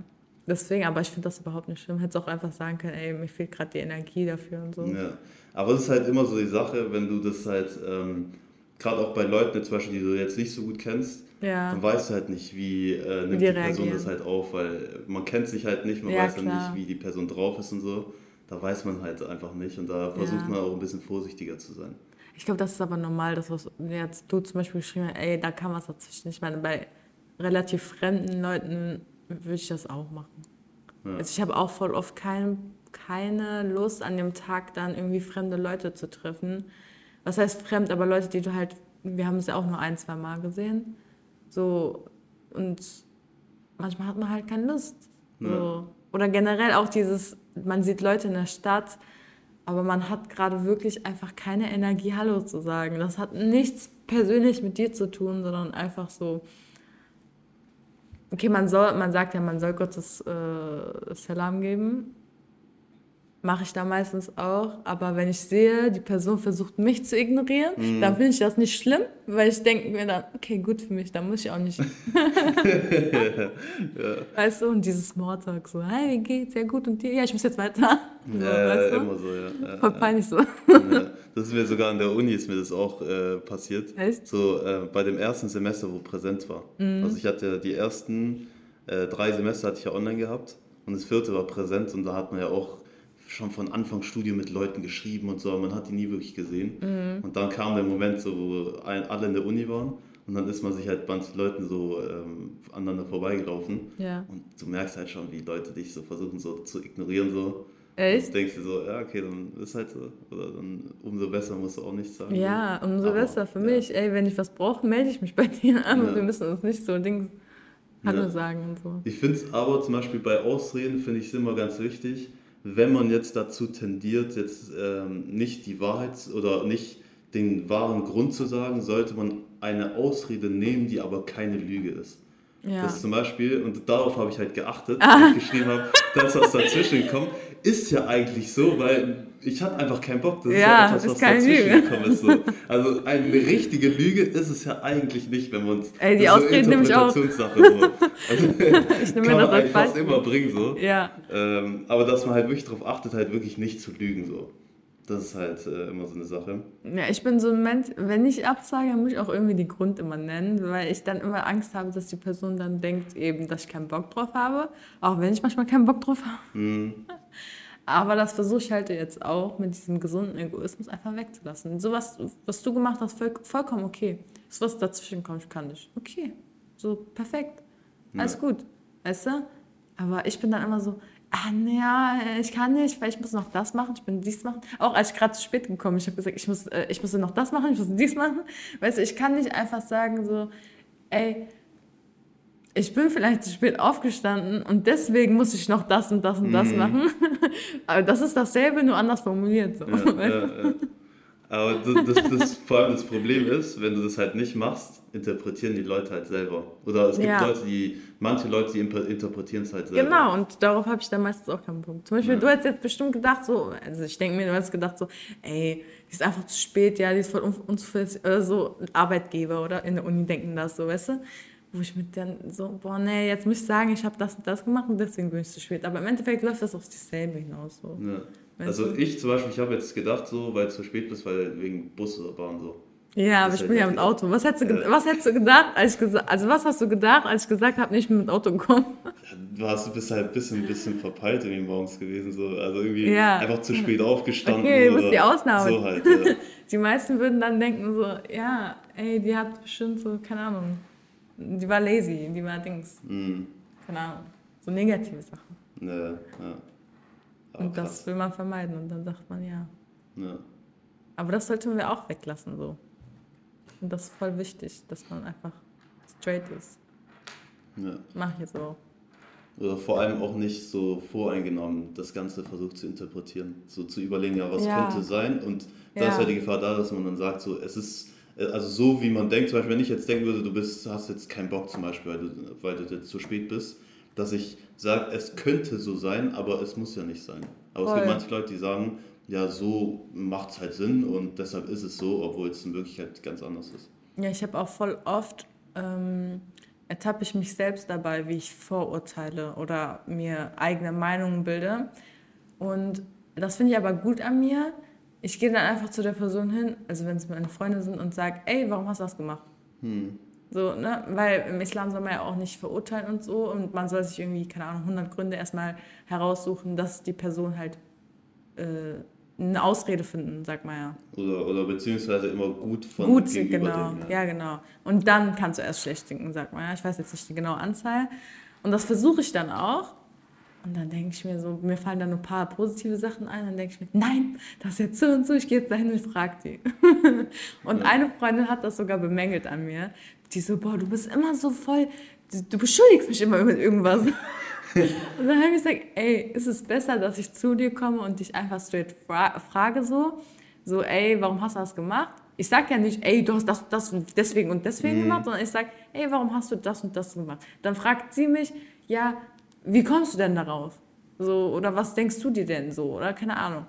Deswegen, aber ich finde das überhaupt nicht schlimm. Hätte auch einfach sagen können, ey, mir fehlt gerade die Energie dafür und so. Ja. Aber es ist halt immer so die Sache, wenn du das halt, ähm, gerade auch bei Leuten zum Beispiel, die du jetzt nicht so gut kennst, ja. dann weißt du halt nicht, wie äh, nimmt die, die Person das halt auf, weil man kennt sich halt nicht, man ja, weiß dann nicht, wie die Person drauf ist und so. Da weiß man halt einfach nicht und da versucht ja. man auch ein bisschen vorsichtiger zu sein. Ich glaube, das ist aber normal, dass was jetzt du zum Beispiel geschrieben hast, ey, da kam was dazwischen. Ich meine, bei relativ fremden Leuten würde ich das auch machen. Ja. Also ich habe auch voll oft kein, keine Lust an dem Tag dann irgendwie fremde Leute zu treffen. Was heißt fremd, aber Leute, die du halt, wir haben es ja auch nur ein, zwei Mal gesehen. So, und manchmal hat man halt keine Lust. So. Ja. Oder generell auch dieses, man sieht Leute in der Stadt, aber man hat gerade wirklich einfach keine Energie, Hallo zu sagen. Das hat nichts persönlich mit dir zu tun, sondern einfach so. Okay, man soll, man sagt ja, man soll Gottes äh, Salam geben, mache ich da meistens auch. Aber wenn ich sehe, die Person versucht mich zu ignorieren, mhm. dann finde ich das nicht schlimm, weil ich denke mir dann, okay, gut für mich, dann muss ich auch nicht. ja. Weißt du, und dieses Smalltalk so, hey, wie geht's? Ja, gut, und dir? Ja, ich muss jetzt weiter. Ja, weißt du? immer so, ja. ja Voll peinlich so. Ja. Das ist mir sogar an der Uni ist mir das auch äh, passiert. Echt? So äh, bei dem ersten Semester, wo präsent war. Mhm. Also ich hatte die ersten äh, drei Semester hatte ich ja online gehabt und das vierte war präsent und da hat man ja auch schon von Anfang Studium mit Leuten geschrieben und so, aber man hat die nie wirklich gesehen. Mhm. Und dann kam der Moment, so, wo alle in der Uni waren und dann ist man sich halt manchen Leuten so ähm, aneinander vorbeigelaufen. Ja. Und du merkst halt schon, wie Leute dich so versuchen so zu ignorieren. So. Echt? Und denkst du so, ja, okay, dann ist halt so. Oder dann umso besser musst du auch nichts sagen. Ja, umso aber, besser für ja. mich. Ey, wenn ich was brauche, melde ich mich bei dir an. Ja. Wir müssen uns nicht so Dings Hallo ja. sagen und so. Ich finde es aber zum Beispiel bei Ausreden, finde ich es immer ganz wichtig, wenn man jetzt dazu tendiert, jetzt ähm, nicht die Wahrheit oder nicht den wahren Grund zu sagen, sollte man eine Ausrede nehmen, die aber keine Lüge ist. Ja. Das zum Beispiel, und darauf habe ich halt geachtet, ah. ich geschrieben habe, das, was dazwischen kommt, ist ja eigentlich so, weil ich hatte einfach keinen Bock. Das ja, ist ja etwas, was dazwischen Lüge. gekommen ist. So. Also eine richtige Lüge ist es ja eigentlich nicht, wenn man uns. Ey, die Ausreden nehme ich auch. So. Also, ich nehme kann das man fast immer bringen so. Ja. Ähm, aber dass man halt wirklich darauf achtet, halt wirklich nicht zu lügen so. Das ist halt äh, immer so eine Sache. Ja, ich bin so ein Mensch, wenn ich absage, muss ich auch irgendwie die Grund immer nennen, weil ich dann immer Angst habe, dass die Person dann denkt eben, dass ich keinen Bock drauf habe, auch wenn ich manchmal keinen Bock drauf habe. Mhm. Aber das versuche ich halt jetzt auch mit diesem gesunden Egoismus einfach wegzulassen. So was, was du gemacht hast, voll, vollkommen okay. Das, was dazwischen kommt, kann ich. Okay, so perfekt. Alles ja. gut. Weißt du? Aber ich bin dann immer so, ah, naja, ich kann nicht, weil ich muss noch das machen, ich bin dies machen. Auch als ich gerade zu spät gekommen ich habe gesagt, ich muss, äh, ich muss noch das machen, ich muss dies machen. Weißt du, ich kann nicht einfach sagen so, ey, ich bin vielleicht zu spät aufgestanden und deswegen muss ich noch das und das und das mhm. machen. Aber das ist dasselbe, nur anders formuliert. So. Ja, ja, ja. Aber das, das, das, vor allem das Problem ist, wenn du das halt nicht machst, interpretieren die Leute halt selber. Oder es gibt ja. Leute, die, manche Leute, die interpretieren es halt selber. Genau, und darauf habe ich dann meistens auch keinen Punkt. Zum Beispiel, ja. du hast jetzt bestimmt gedacht, so, also ich denke mir, du hast gedacht, so, ey, die ist einfach zu spät, ja, die ist voll unzuverlässig, oder so, Arbeitgeber oder in der Uni denken das so, weißt du? wo ich mir dann so, boah, nee, jetzt muss ich sagen, ich habe das und das gemacht und deswegen bin ich zu spät. Aber im Endeffekt läuft das auf dieselbe hinaus. So. Ja. Also du? ich zum Beispiel, ich habe jetzt gedacht, so, weil es zu spät bist, weil wegen Bus oder Bahn so. Ja, aber ich bin ja mit Auto. Was hättest du, ja. was hättest du gedacht, als ich gesagt, also was hast du gedacht, als ich gesagt habe, nicht mit Auto kommen? du hast, bist halt ein bisschen, bisschen verpeilt irgendwie morgens gewesen. So. Also irgendwie ja. einfach zu spät aufgestanden. Okay, du bist die Ausnahme. So halt, ja. Die meisten würden dann denken so, ja, ey, die hat bestimmt so, keine Ahnung, die war lazy, die war Dings. Mm. Keine Ahnung, so negative Sachen. Ja, ja. Aber und krass. das will man vermeiden und dann sagt man ja. ja. Aber das sollten wir auch weglassen so. Und das ist voll wichtig, dass man einfach straight ist. Ja. Mach ich jetzt auch. Oder vor allem auch nicht so voreingenommen das Ganze versucht zu interpretieren. So zu überlegen, ja, was ja. könnte sein. Und da ja. ist halt die Gefahr da, dass man dann sagt, so, es ist, äh, also so wie man denkt, zum Beispiel, wenn ich jetzt denken würde, du bist, hast jetzt keinen Bock zum Beispiel, weil du, weil du jetzt zu spät bist, dass ich sage, es könnte so sein, aber es muss ja nicht sein. Aber Voll. es gibt manche Leute, die sagen, ja, so macht es halt Sinn und deshalb ist es so, obwohl es in Wirklichkeit ganz anders ist. Ja, ich habe auch voll oft ähm, ertappe ich mich selbst dabei, wie ich vorurteile oder mir eigene Meinungen bilde. Und das finde ich aber gut an mir. Ich gehe dann einfach zu der Person hin, also wenn es meine Freunde sind, und sage, ey, warum hast du das gemacht? Hm. So, ne? Weil im Islam soll man ja auch nicht verurteilen und so. Und man soll sich irgendwie, keine Ahnung, 100 Gründe erstmal heraussuchen, dass die Person halt äh, eine Ausrede finden, sag mal ja. Oder, oder beziehungsweise immer gut von Gut, genau. Denken, ja. ja. genau. Und dann kannst du erst schlecht denken, sag mal ja. Ich weiß jetzt nicht die genaue Anzahl. Und das versuche ich dann auch. Und dann denke ich mir so, mir fallen dann ein paar positive Sachen ein. Dann denke ich mir, nein, das ist jetzt so und so, ich gehe jetzt dahin und frage die. und ja. eine Freundin hat das sogar bemängelt an mir. Die so, boah, du bist immer so voll, du beschuldigst mich immer mit irgendwas. und dann habe ich gesagt, ey, ist es besser, dass ich zu dir komme und dich einfach straight fra frage so, so, ey, warum hast du das gemacht? Ich sage ja nicht, ey, du hast das, das und deswegen und deswegen mhm. gemacht, sondern ich sage, ey, warum hast du das und das gemacht? Dann fragt sie mich, ja, wie kommst du denn darauf? So, oder was denkst du dir denn so? Oder keine Ahnung.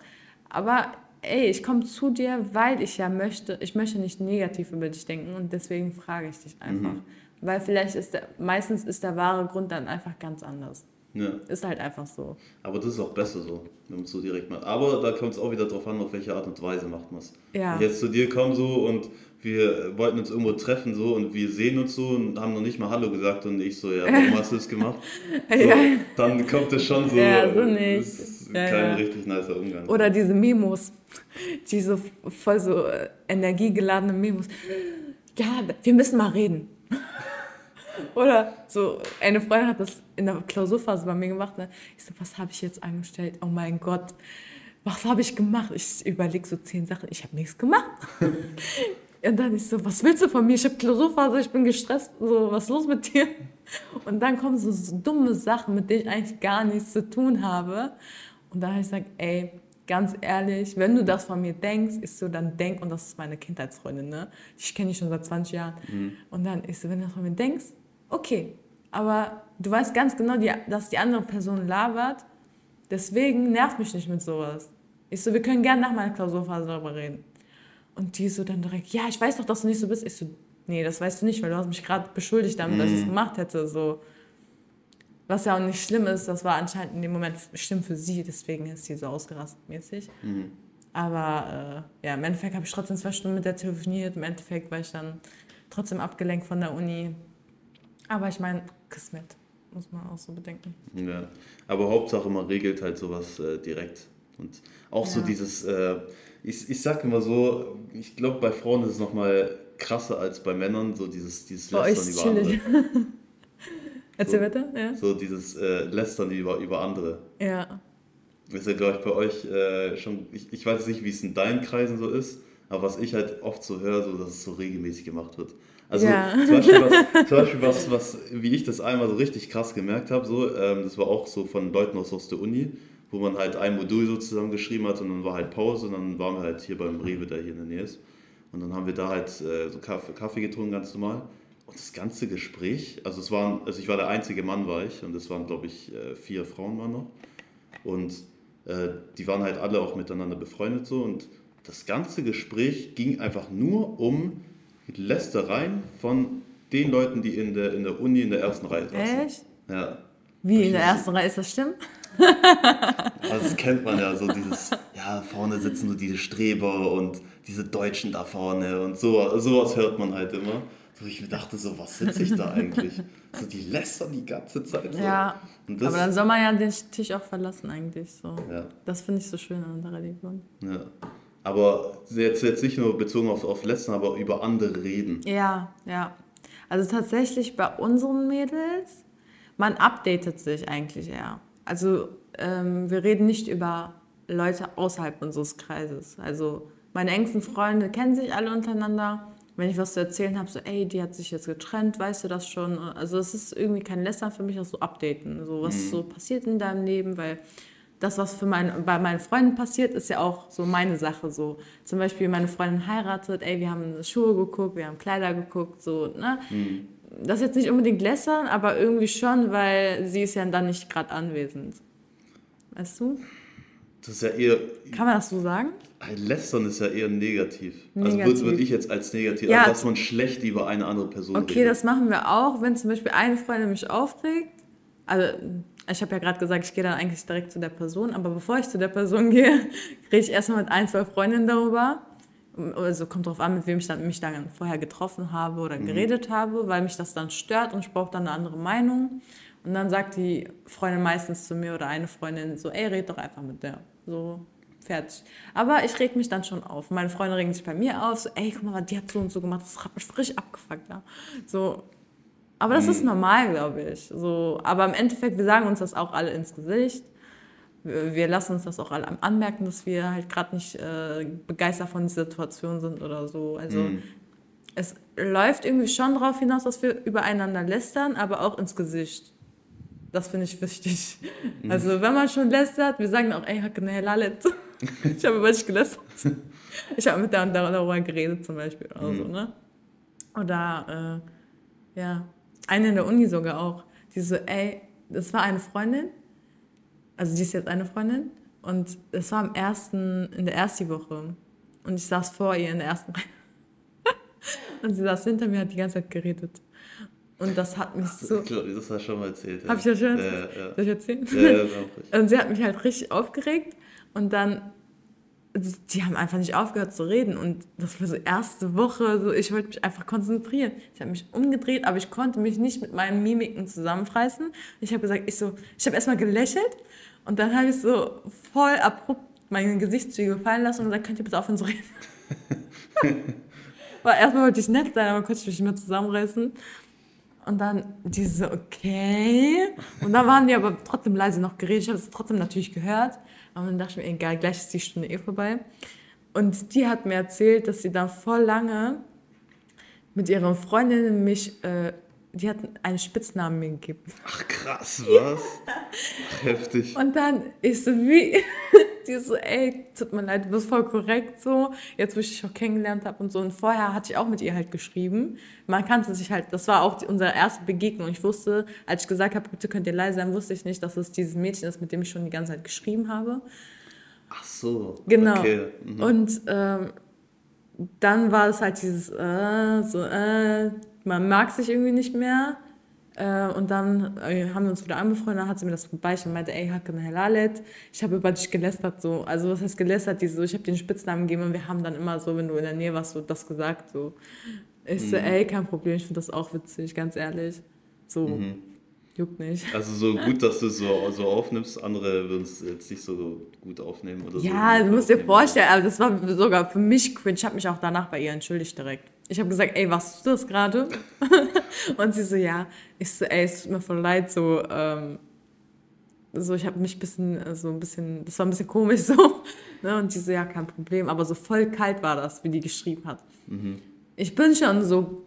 Aber ey, ich komme zu dir, weil ich ja möchte, ich möchte nicht negativ über dich denken und deswegen frage ich dich einfach. Mhm. Weil vielleicht ist der, meistens ist der wahre Grund dann einfach ganz anders. Ja. Ist halt einfach so. Aber das ist auch besser so, wenn man es so direkt macht. Aber da kommt es auch wieder drauf an, auf welche Art und Weise macht man es. Ja. Wenn ich jetzt zu dir komme so und wir wollten uns irgendwo treffen so und wir sehen uns so und haben noch nicht mal Hallo gesagt und ich so, ja, warum hast du es gemacht? So, ja. Dann kommt es schon so, ja, so nicht. Ist ja, kein ja. richtig nicer Umgang. Oder diese Memos, diese voll so äh, energiegeladene Memos. Ja, wir müssen mal reden. Oder so, eine Freundin hat das in der Klausurphase bei mir gemacht. Ne? Ich so, was habe ich jetzt angestellt? Oh mein Gott, was habe ich gemacht? Ich überlege so zehn Sachen. Ich habe nichts gemacht. Und dann ich so, was willst du von mir? Ich habe Klausurphase, ich bin gestresst. So, was ist los mit dir? Und dann kommen so, so dumme Sachen, mit denen ich eigentlich gar nichts zu tun habe. Und dann habe ich gesagt, ey, ganz ehrlich, wenn du das von mir denkst, ist so, dann denk, und das ist meine Kindheitsfreundin, ne? Ich kenne die schon seit 20 Jahren. Mhm. Und dann ist so, wenn du das von mir denkst, okay, aber du weißt ganz genau, die, dass die andere Person labert, deswegen nervt mich nicht mit sowas. Ich so, wir können gerne nach meiner Klausurphase darüber reden. Und die so dann direkt, ja, ich weiß doch, dass du nicht so bist. Ich so, nee, das weißt du nicht, weil du hast mich gerade beschuldigt damit, mm. dass ich es mhm. gemacht hätte. So. Was ja auch nicht schlimm ist, das war anscheinend in dem Moment schlimm für sie, deswegen ist sie so ausgerastet mäßig. Mm. Aber äh, ja, im Endeffekt habe ich trotzdem zwei Stunden mit der telefoniert. Im Endeffekt war ich dann trotzdem abgelenkt von der Uni. Aber ich meine, Kismet, muss man auch so bedenken. Ja, aber Hauptsache man regelt halt sowas äh, direkt. Und auch ja. so dieses, äh, ich, ich sag immer so, ich glaube bei Frauen ist es nochmal krasser als bei Männern, so dieses, dieses Lästern über andere. Erzähl so, weiter, ja. So dieses äh, Lästern über, über andere. Ja. ist ja, glaube ich, bei euch äh, schon, ich, ich weiß nicht, wie es in deinen Kreisen so ist, aber was ich halt oft so höre, so, dass es so regelmäßig gemacht wird. Also ja. zum Beispiel, was, zum Beispiel was, was, wie ich das einmal so richtig krass gemerkt habe, so, ähm, das war auch so von Leuten aus, aus der Uni, wo man halt ein Modul so zusammen geschrieben hat und dann war halt Pause und dann waren wir halt hier beim Rewe, der hier in der Nähe ist. Und dann haben wir da halt äh, so Kaffee, Kaffee getrunken, ganz normal. Und das ganze Gespräch, also es waren, also ich war der einzige Mann, war ich, und es waren, glaube ich, äh, vier Frauen waren noch. Und äh, die waren halt alle auch miteinander befreundet so. Und das ganze Gespräch ging einfach nur um Lästereien von den Leuten, die in der, in der Uni in der ersten Reihe saßen. Echt? Ja. Wie in der ersten Reihe, ist das stimmt? das kennt man ja, so dieses, ja, vorne sitzen so diese Streber und diese Deutschen da vorne und so, sowas hört man halt immer. So, ich dachte so, was sitze ich da eigentlich? So, die lästern die ganze Zeit. So. Ja, das, aber dann soll man ja den Tisch auch verlassen eigentlich. So. ja, Das finde ich so schön an der Religion. ja. Aber jetzt, jetzt nicht nur bezogen auf, auf Lästern, aber über andere reden. Ja, ja. Also tatsächlich bei unseren Mädels, man updatet sich eigentlich eher. Also ähm, wir reden nicht über Leute außerhalb unseres Kreises. Also meine engsten Freunde kennen sich alle untereinander. Wenn ich was zu erzählen habe, so, ey, die hat sich jetzt getrennt, weißt du das schon? Also es ist irgendwie kein Lästern für mich, auch so updaten, so was so passiert in deinem Leben, weil das, was für mein, bei meinen Freunden passiert, ist ja auch so meine Sache. So zum Beispiel meine Freundin heiratet, ey, wir haben Schuhe geguckt, wir haben Kleider geguckt, so ne. Das ist jetzt nicht unbedingt lässern, aber irgendwie schon, weil sie ist ja dann nicht gerade anwesend. Weißt du? Das ist ja eher, Kann man das so sagen? Lästern ist ja eher negativ. Also Negativ. würde würd ich jetzt als negativ, Ja. also dass man schlecht über eine andere Person Okay, redet. das machen wir auch, wenn zum Beispiel eine Freundin mich aufregt. Also, ich habe ja gerade gesagt, ich gehe dann eigentlich direkt zu der Person, aber bevor ich zu der Person gehe, rede ich erstmal mit ein, zwei Freundinnen darüber. Also kommt drauf an, mit wem ich dann, mich dann vorher getroffen habe oder geredet habe, weil mich das dann stört und ich brauche dann eine andere Meinung. Und dann sagt die Freundin meistens zu mir oder eine Freundin so, ey, red doch einfach mit der. So, fertig. Aber ich reg mich dann schon auf. Meine Freunde regen sich bei mir auf, so, ey, guck mal, die hat so und so gemacht, das hat mich frisch abgefuckt. Ja. So, aber das ist normal, glaube ich. So, aber im Endeffekt, wir sagen uns das auch alle ins Gesicht. Wir, wir lassen uns das auch alle anmerken, dass wir halt gerade nicht äh, begeistert von dieser Situation sind oder so. Also es läuft irgendwie schon darauf hinaus, dass wir übereinander lästern, aber auch ins Gesicht. Das finde ich wichtig. Also wenn man schon lästert, wir sagen auch, ey, Hakkene Lalet. ich habe über dich gelästert. Ich habe mit der und der darüber geredet zum Beispiel oder so, ne? Oder, äh, ja, eine in der Uni sogar auch. Die so, ey, das war eine Freundin, also die ist jetzt eine Freundin und es war im ersten, in der ersten Woche und ich saß vor ihr in der ersten Reihe und sie saß hinter mir, hat die ganze Zeit geredet und das hat mich so, Ich glaube, das hast du schon mal erzählt. Ja. hab ich ja schon Ja, erzählt? ja. Soll ich erzählen? Ja, ja, glaub ich. Und sie hat mich halt richtig aufgeregt und dann, die haben einfach nicht aufgehört zu reden und das war so erste Woche, so ich wollte mich einfach konzentrieren. Ich habe mich umgedreht, aber ich konnte mich nicht mit meinen Mimiken zusammenreißen. Ich habe gesagt, ich so, ich habe erstmal gelächelt und dann habe ich so voll abrupt meine Gesichtszüge fallen lassen und gesagt, könnt ihr bitte aufhören zu reden? Weil erstmal wollte ich nett sein, aber konnte ich mich nicht mehr zusammenreißen. Und dann diese, okay. Und dann waren die aber trotzdem leise noch geredet. Ich habe es trotzdem natürlich gehört. Aber dann dachte ich mir, egal, gleich ist die Stunde eh vorbei. Und die hat mir erzählt, dass sie dann voll lange mit ihren Freundinnen mich, äh, die hatten einen Spitznamen mir gegeben. Ach krass, was? Heftig. Und dann ich so, wie, die so, ey, tut mir leid, du bist voll korrekt so, jetzt wo ich dich auch kennengelernt habe und so. Und vorher hatte ich auch mit ihr halt geschrieben. Man kannte sich halt, das war auch die, unsere erste Begegnung. Ich wusste, als ich gesagt habe, bitte könnt ihr leise sein, wusste ich nicht, dass es dieses Mädchen ist, mit dem ich schon die ganze Zeit geschrieben habe. Ach so. Genau. Okay. Mhm. Und ähm, dann war es halt dieses, äh, so, äh, man mag sich irgendwie nicht mehr. Äh, und dann äh, haben wir uns wieder angefreundet, dann hat sie mir das vorbeigestellt und meinte, ey, Hakan Helalet, ich habe über dich gelästert, so. Also was heißt gelästert? Die so, ich habe dir einen Spitznamen gegeben und wir haben dann immer so, wenn du in der Nähe warst, so das gesagt, so. Ich so, ey, kein Problem, ich finde das auch witzig, ganz ehrlich. So, juckt nicht. Also so gut, dass du es so, so aufnimmst, andere würden es jetzt nicht so gut aufnehmen oder so. Ja, du musst dir vorstellen, aber das war sogar für mich cringe. Ich habe mich auch danach bei ihr entschuldigt direkt. Ich habe gesagt, ey, was ist das gerade? Und sie so, ja. Ich so, ey, es tut mir voll leid, so, ähm, so ich habe mich ein bisschen, so ein bisschen, das war ein bisschen komisch so. Ne? Und sie so, ja, kein Problem. Aber so voll kalt war das, wie die geschrieben hat. Ich bin schon so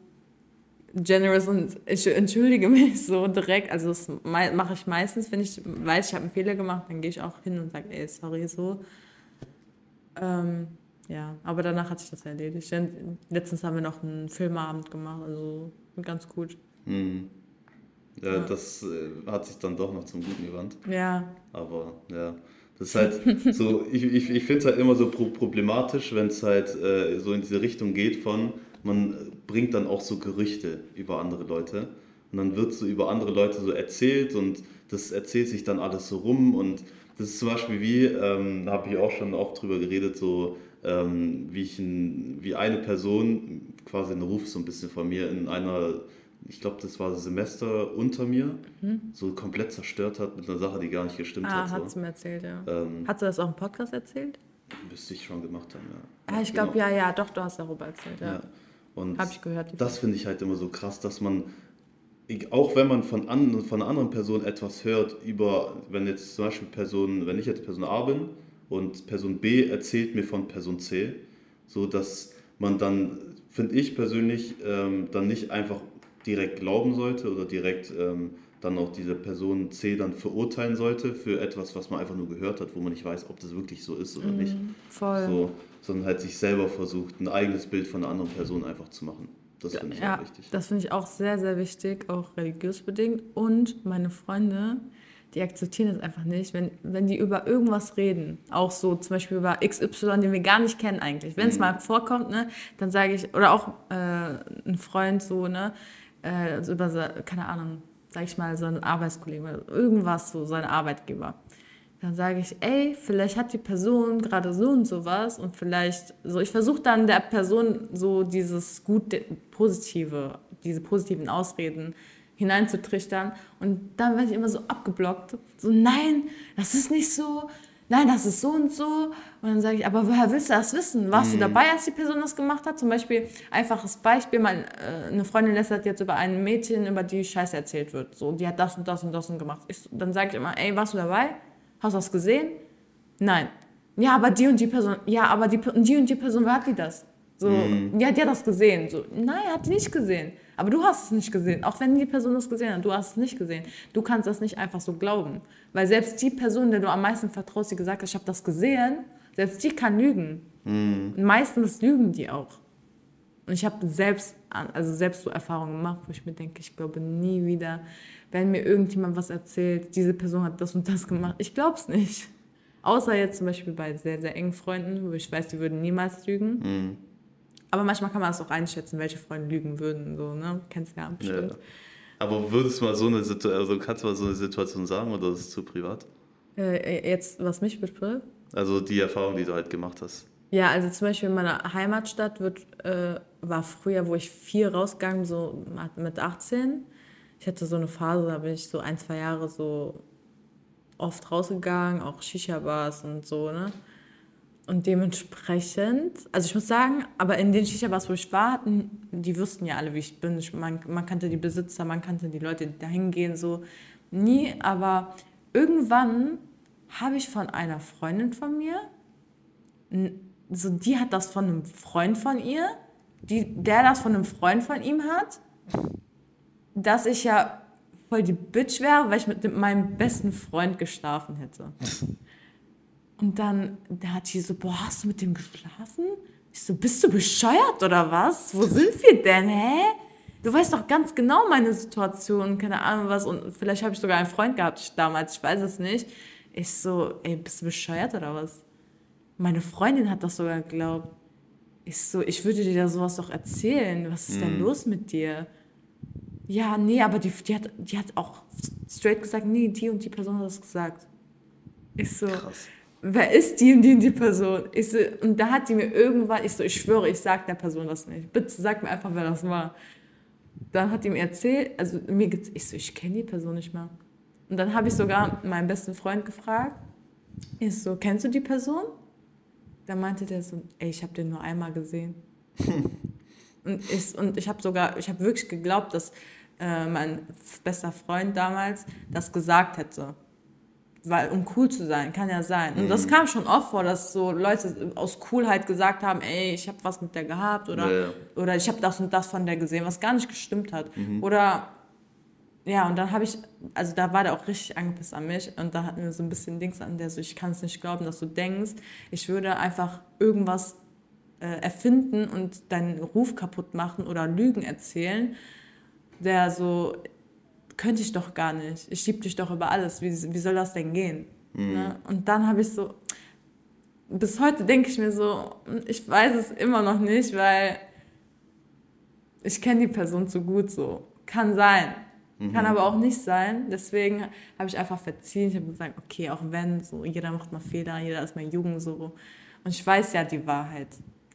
generous und ich entschuldige mich so direkt. Also das mache ich meistens, wenn ich weiß, ich habe einen Fehler gemacht, dann gehe ich auch hin und sage, ey, sorry, so. Ähm, ja, aber danach hat sich das erledigt. Denn Letztens haben wir noch einen Filmabend gemacht, also ganz gut. Mhm. Ja, das äh, hat sich dann doch noch zum Guten gewandt. Ja, Aber ja, das ist halt so, ich, ich, ich finde es halt immer so pro problematisch, wenn es halt äh, so in diese Richtung geht von, man bringt dann auch so Gerüchte über andere Leute und dann wird so über andere Leute so erzählt und das erzählt sich dann alles so rum und das ist zum Beispiel wie, ähm, da habe ich auch schon oft drüber geredet, so, ähm, wie, ich ein, wie eine Person quasi einen Ruf so ein bisschen von mir in einer, ich glaube, das war das Semester unter mir, mhm. so komplett zerstört hat mit einer Sache, die gar nicht gestimmt ah, hat. Ah, hat sie mir erzählt, ja. Ähm, hat sie das auch im Podcast erzählt? Müsste ich schon gemacht haben, ja. Ah, ich glaube, genau. ja, ja, doch, du hast darüber erzählt, ja. ja. Und Hab ich gehört. Das finde ich halt immer so krass, dass man, auch wenn man von, an, von einer anderen Person etwas hört, über, wenn jetzt zum Beispiel Person, wenn ich jetzt Person A bin und Person B erzählt mir von Person C, so dass man dann, finde ich persönlich, ähm, dann nicht einfach direkt glauben sollte oder direkt ähm, dann auch diese Person C dann verurteilen sollte für etwas, was man einfach nur gehört hat, wo man nicht weiß, ob das wirklich so ist oder mm, nicht. Voll. So, sondern halt sich selber versucht, ein eigenes Bild von einer anderen Person einfach zu machen. Das finde ich ja, auch wichtig. Das finde ich auch sehr, sehr wichtig, auch religiös bedingt. Und meine Freunde, die akzeptieren es einfach nicht, wenn, wenn die über irgendwas reden, auch so zum Beispiel über XY, den wir gar nicht kennen eigentlich. Wenn es mhm. mal vorkommt, ne, dann sage ich, oder auch äh, ein Freund so, ne, äh, also über, keine Ahnung, sag ich mal, so ein Arbeitskollege oder irgendwas, so sein Arbeitgeber. Dann sage ich, ey, vielleicht hat die Person gerade so und so was und vielleicht, so, ich versuche dann der Person so dieses gut Positive, diese positiven Ausreden hineinzutrichtern und dann werde ich immer so abgeblockt. So, nein, das ist nicht so, nein, das ist so und so. Und dann sage ich, aber woher willst du das wissen? Warst mhm. du dabei, als die Person das gemacht hat? Zum Beispiel, einfaches Beispiel, mal, äh, eine Freundin lästert jetzt über ein Mädchen, über die Scheiße erzählt wird. So, die hat das und das und das und gemacht. Ich, dann sage ich immer, ey, warst du dabei? Hast du das gesehen? Nein. Ja, aber die und die Person, ja, aber die, die und die Person, wer hat die das? So, mhm. ja, die hat das gesehen. So, nein, hat die nicht gesehen. Aber du hast es nicht gesehen. Auch wenn die Person das gesehen hat, du hast es nicht gesehen. Du kannst das nicht einfach so glauben. Weil selbst die Person, der du am meisten vertraust, die gesagt hat, ich habe das gesehen, selbst die kann lügen. Mhm. Und meistens lügen die auch. Und ich habe selbst, also selbst so Erfahrungen gemacht, wo ich mir denke, ich glaube nie wieder, wenn mir irgendjemand was erzählt, diese Person hat das und das gemacht. Ich glaube es nicht. Außer jetzt zum Beispiel bei sehr, sehr engen Freunden, wo ich weiß, die würden niemals lügen. Mhm. Aber manchmal kann man es auch einschätzen, welche Freunde lügen würden. So, ne? Kennst du ja bestimmt. Ja. Aber würdest du mal so eine Situation, also kannst du mal so eine Situation sagen oder ist es zu privat? Äh, jetzt, was mich betrifft? Also die Erfahrung, die du halt gemacht hast. Ja, also zum Beispiel in meiner Heimatstadt wird, äh, war früher, wo ich viel rausgegangen, so mit 18. Ich hatte so eine Phase, da bin ich so ein, zwei Jahre so oft rausgegangen, auch Shisha-Bars und so, ne? Und dementsprechend, also ich muss sagen, aber in den Shisha-Bars, wo ich war, hatten, die wussten ja alle, wie ich bin. Ich, man, man kannte die Besitzer, man kannte die Leute, die da hingehen, so. Nie, aber irgendwann habe ich von einer Freundin von mir, so die hat das von einem Freund von ihr, die, der das von einem Freund von ihm hat, dass ich ja voll die Bitch wäre, weil ich mit meinem besten Freund geschlafen hätte. Und dann, da hat die so, boah, hast du mit dem geschlafen? Ich so, bist du bescheuert oder was? Wo sind wir denn, hä? Du weißt doch ganz genau meine Situation, keine Ahnung was. Und vielleicht habe ich sogar einen Freund gehabt damals, ich weiß es nicht. Ich so, ey, bist du bescheuert oder was? Meine Freundin hat das sogar geglaubt. Ich so, ich würde dir da sowas doch erzählen. Was ist mhm. denn los mit dir? Ja, nee, aber die, die, hat, die hat auch straight gesagt, nee, die und die Person hat das gesagt. Ich so, Krass wer ist die und die und die Person? Ich so, und da hat die mir irgendwann, ich so, ich schwöre, ich sag der Person das nicht. Bitte sag mir einfach, wer das war. Dann hat die mir erzählt, also mir geht's, ich so, ich kenne die Person nicht mehr. Und dann habe ich sogar meinen besten Freund gefragt. Ich so, kennst du die Person? Dann meinte der so, ey, ich habe den nur einmal gesehen. und ich, und ich habe sogar, ich habe wirklich geglaubt, dass äh, mein bester Freund damals das gesagt hätte weil, um cool zu sein, kann ja sein. Und mhm. das kam schon oft vor, dass so Leute aus Coolheit gesagt haben, ey, ich habe was mit der gehabt oder, ja, ja. oder ich habe das und das von der gesehen, was gar nicht gestimmt hat. Mhm. Oder ja, und dann habe ich, also da war der auch richtig angepisst an mich und da hatten wir so ein bisschen Dings an der so, ich kann es nicht glauben, dass du denkst, ich würde einfach irgendwas äh, erfinden und deinen Ruf kaputt machen oder Lügen erzählen, der so, könnte ich doch gar nicht. Ich schieb dich doch über alles. Wie, wie soll das denn gehen? Mhm. Ne? Und dann habe ich so, bis heute denke ich mir so, ich weiß es immer noch nicht, weil ich kenne die Person zu gut so. Kann sein. Mhm. Kann aber auch nicht sein. Deswegen habe ich einfach verziehen. Ich habe gesagt, okay, auch wenn, so jeder macht mal Fehler, jeder ist mal jung so. Und ich weiß ja die Wahrheit.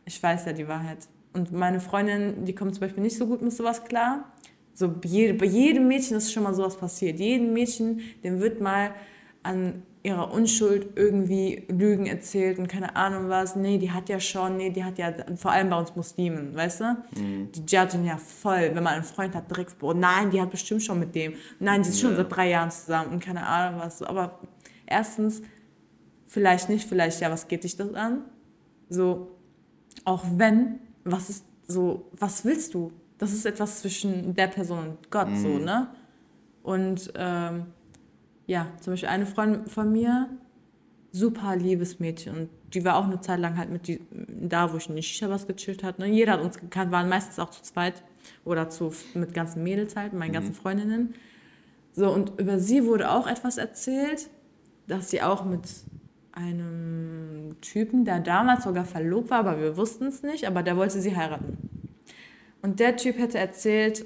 Ich weiß ja die Wahrheit. Und meine Freundin, die kommt zum Beispiel nicht so gut mit sowas klar. So bei jedem Mädchen ist schon mal sowas passiert. Jedem Mädchen, dem wird mal an ihrer Unschuld irgendwie Lügen erzählt und keine Ahnung was. Nee, die hat ja schon, nee, die hat ja, vor allem bei uns Muslimen, weißt du? Mhm. Die judgen ja voll, wenn man einen Freund hat, direkt, boah, nein, die hat bestimmt schon mit dem. Nein, die ist ja. schon seit drei Jahren zusammen und keine Ahnung was. Aber erstens, vielleicht nicht, vielleicht ja, was geht dich das an? So, auch wenn, was ist so, was willst du? Das ist etwas zwischen der Person und Gott, mhm. so, ne? Und ähm, ja, zum Beispiel eine Freundin von mir, super liebes Mädchen und die war auch eine Zeit lang halt mit die, da, wo ich nicht sicher was gechillt hat. Ne? Jeder hat uns gekannt, waren meistens auch zu zweit oder zu, mit ganzen Mädels halt, meinen mhm. ganzen Freundinnen. So, und über sie wurde auch etwas erzählt, dass sie auch mit einem Typen, der damals sogar verlobt war, aber wir wussten es nicht, aber der wollte sie heiraten. Und der Typ hätte erzählt,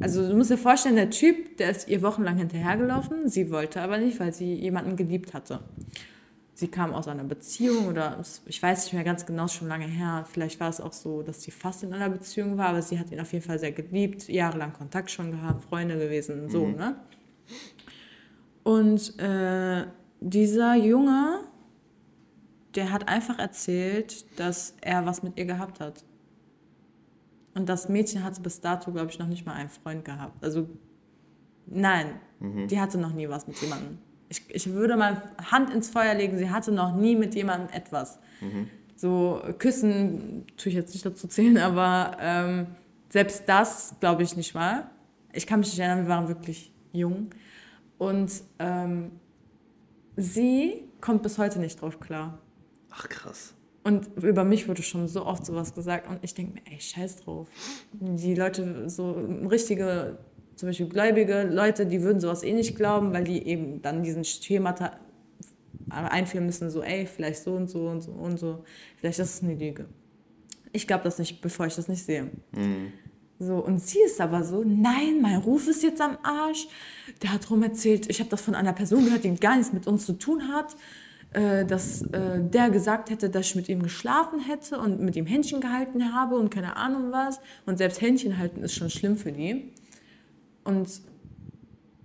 also du musst dir vorstellen, der Typ, der ist ihr wochenlang hinterhergelaufen, sie wollte aber nicht, weil sie jemanden geliebt hatte. Sie kam aus einer Beziehung oder ich weiß nicht mehr ganz genau, schon lange her. Vielleicht war es auch so, dass sie fast in einer Beziehung war, aber sie hat ihn auf jeden Fall sehr geliebt, jahrelang Kontakt schon gehabt, Freunde gewesen, so, mhm. ne? Und äh, dieser Junge, der hat einfach erzählt, dass er was mit ihr gehabt hat. Und das Mädchen hatte bis dato, glaube ich, noch nicht mal einen Freund gehabt. Also nein, mhm. die hatte noch nie was mit jemandem. Ich, ich würde mal Hand ins Feuer legen, sie hatte noch nie mit jemandem etwas. Mhm. So küssen tue ich jetzt nicht dazu zählen, aber ähm, selbst das glaube ich nicht mal. Ich kann mich nicht erinnern, wir waren wirklich jung. Und ähm, sie kommt bis heute nicht drauf klar. Ach krass. Und über mich wurde schon so oft sowas gesagt und ich denke mir, ey, scheiß drauf. Die Leute, so richtige, zum Beispiel gläubige Leute, die würden sowas eh nicht glauben, weil die eben dann diesen Schemata einführen müssen, so, ey, vielleicht so und so und so und so. Vielleicht ist es eine Lüge. Ich glaube das nicht, bevor ich das nicht sehe. Mhm. So, und sie ist aber so, nein, mein Ruf ist jetzt am Arsch. Der hat rum erzählt, ich habe das von einer Person gehört, die gar nichts mit uns zu tun hat dass äh, der gesagt hätte, dass ich mit ihm geschlafen hätte und mit ihm Händchen gehalten habe und keine Ahnung was. Und selbst Händchen halten ist schon schlimm für die. Und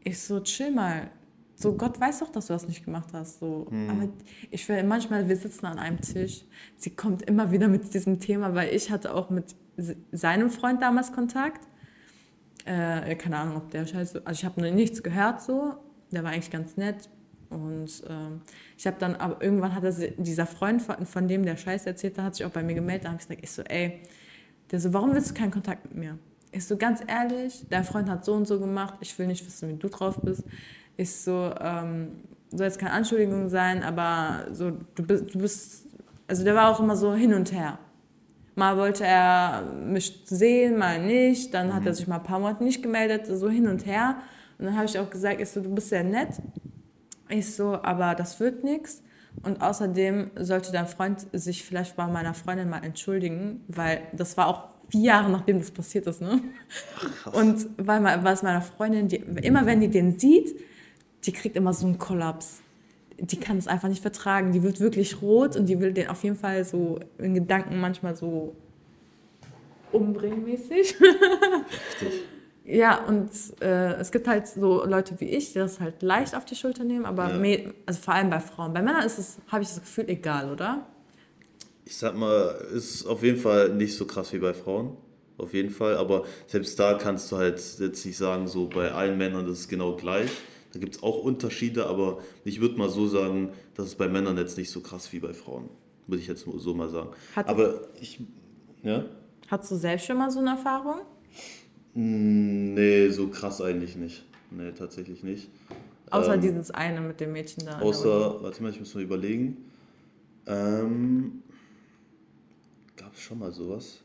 ich so, chill mal. So, Gott weiß doch, dass du das nicht gemacht hast. So. Mhm. Aber ich will manchmal, wir sitzen an einem Tisch. Sie kommt immer wieder mit diesem Thema, weil ich hatte auch mit seinem Freund damals Kontakt. Äh, keine Ahnung, ob der scheiße. Also ich habe nichts gehört so. Der war eigentlich ganz nett. Und ähm, ich habe dann, aber irgendwann hat er, dieser Freund von, von dem, der Scheiß erzählt hat, hat sich auch bei mir gemeldet. Da habe ich gesagt, ich so, ey, der so, warum willst du keinen Kontakt mit mir? Ich so, ganz ehrlich, dein Freund hat so und so gemacht, ich will nicht wissen, wie du drauf bist. Ich so, ähm, soll jetzt keine Anschuldigung sein, aber so, du bist, du bist, also der war auch immer so hin und her. Mal wollte er mich sehen, mal nicht. Dann hat er mhm. sich mal ein paar Monate nicht gemeldet, so hin und her. Und dann habe ich auch gesagt, ich so, du bist sehr nett. Ich so, aber das wird nichts. Und außerdem sollte dein Freund sich vielleicht bei meiner Freundin mal entschuldigen, weil das war auch vier Jahre nachdem das passiert ist, ne? Und weil, es meiner Freundin, die, immer wenn die den sieht, die kriegt immer so einen Kollaps. Die kann es einfach nicht vertragen. Die wird wirklich rot und die will den auf jeden Fall so in Gedanken manchmal so umbringen mäßig. Ja, und äh, es gibt halt so Leute wie ich, die das halt leicht auf die Schulter nehmen, aber ja. also vor allem bei Frauen. Bei Männern ist es, habe ich das Gefühl, egal, oder? Ich sag mal, ist auf jeden Fall nicht so krass wie bei Frauen. Auf jeden Fall. Aber selbst da kannst du halt jetzt nicht sagen, so bei allen Männern ist es genau gleich. Da gibt es auch Unterschiede, aber ich würde mal so sagen, dass es bei Männern jetzt nicht so krass wie bei Frauen. Würde ich jetzt so mal sagen. Hat aber ich, ja. Hast du selbst schon mal so eine Erfahrung? Hm, nee, so krass eigentlich nicht. Nee, tatsächlich nicht. Außer ähm, dieses eine mit dem Mädchen da. Außer, warte mal, ich muss mal überlegen. Ähm, Gab es schon mal sowas?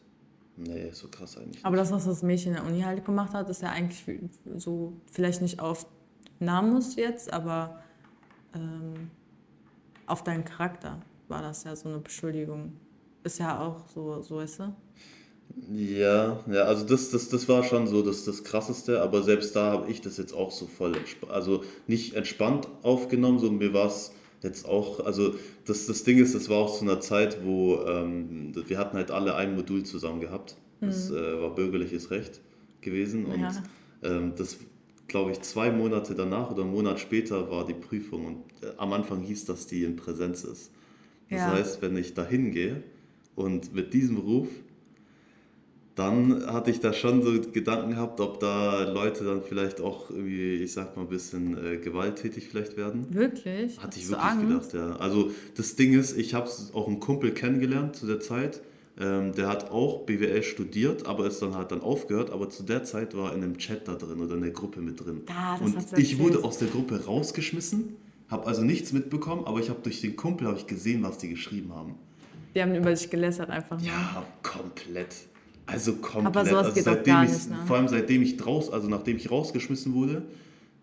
Nee, so krass eigentlich. Aber das, was das Mädchen in der Uni halt gemacht hat, ist ja eigentlich so, vielleicht nicht auf Namus jetzt, aber ähm, auf deinen Charakter war das ja so eine Beschuldigung. Ist ja auch so, so weißt du? Ja, ja, also das, das, das war schon so das, das Krasseste, aber selbst da habe ich das jetzt auch so voll, also nicht entspannt aufgenommen, so mir war es jetzt auch, also das, das Ding ist, das war auch zu einer Zeit, wo ähm, wir hatten halt alle ein Modul zusammen gehabt. Das mhm. äh, war bürgerliches Recht gewesen und ja. ähm, das glaube ich, zwei Monate danach oder einen Monat später war die Prüfung und äh, am Anfang hieß, dass die in Präsenz ist. Das ja. heißt, wenn ich da hingehe und mit diesem Ruf, dann hatte ich da schon so Gedanken gehabt, ob da Leute dann vielleicht auch irgendwie, ich sag mal, ein bisschen äh, gewalttätig vielleicht werden. Wirklich? Hatte ich wirklich Angst? gedacht, ja. Also das Ding ist, ich habe auch einen Kumpel kennengelernt zu der Zeit ähm, der hat auch BWL studiert, aber ist dann halt dann aufgehört. Aber zu der Zeit war er in einem Chat da drin oder in der Gruppe mit drin. Ah, und ich wurde aus der Gruppe rausgeschmissen, habe also nichts mitbekommen, aber ich habe durch den Kumpel ich gesehen, was die geschrieben haben. Die haben über sich gelästert einfach. Ja, komplett. Also komplett. Aber sowas also geht seitdem gar nicht, ne? Vor allem seitdem ich draus, also nachdem ich rausgeschmissen wurde,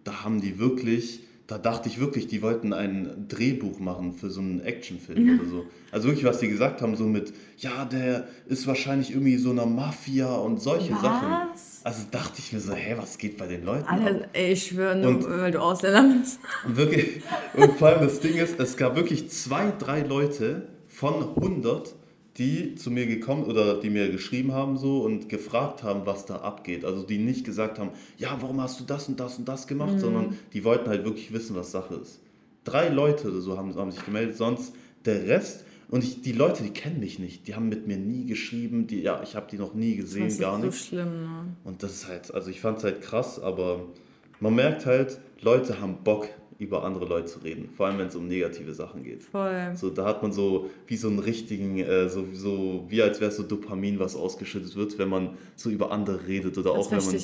da haben die wirklich da dachte ich wirklich, die wollten ein Drehbuch machen für so einen Actionfilm ja. oder so. Also wirklich, was die gesagt haben, so mit, ja, der ist wahrscheinlich irgendwie so einer Mafia und solche was? Sachen. Also dachte ich mir so, hä, was geht bei den Leuten Alter? Ey, ich schwöre, nur und, weil du Ausländer bist. Und wirklich, und vor allem das Ding ist, es gab wirklich zwei, drei Leute von 100, die zu mir gekommen oder die mir geschrieben haben so und gefragt haben, was da abgeht. Also die nicht gesagt haben, ja, warum hast du das und das und das gemacht, mhm. sondern die wollten halt wirklich wissen, was Sache ist. Drei Leute so haben, haben sich gemeldet, sonst der Rest und ich, die Leute, die kennen mich nicht, die haben mit mir nie geschrieben, die, ja, ich habe die noch nie gesehen, das ist gar nicht. so schlimm, ne? Und das ist halt, also ich fand es halt krass, aber man merkt halt, Leute haben Bock, über andere Leute zu reden, vor allem wenn es um negative Sachen geht. Voll. So, da hat man so wie so einen richtigen, äh, so, so wie als wäre es so Dopamin, was ausgeschüttet wird, wenn man so über andere redet oder das auch wenn man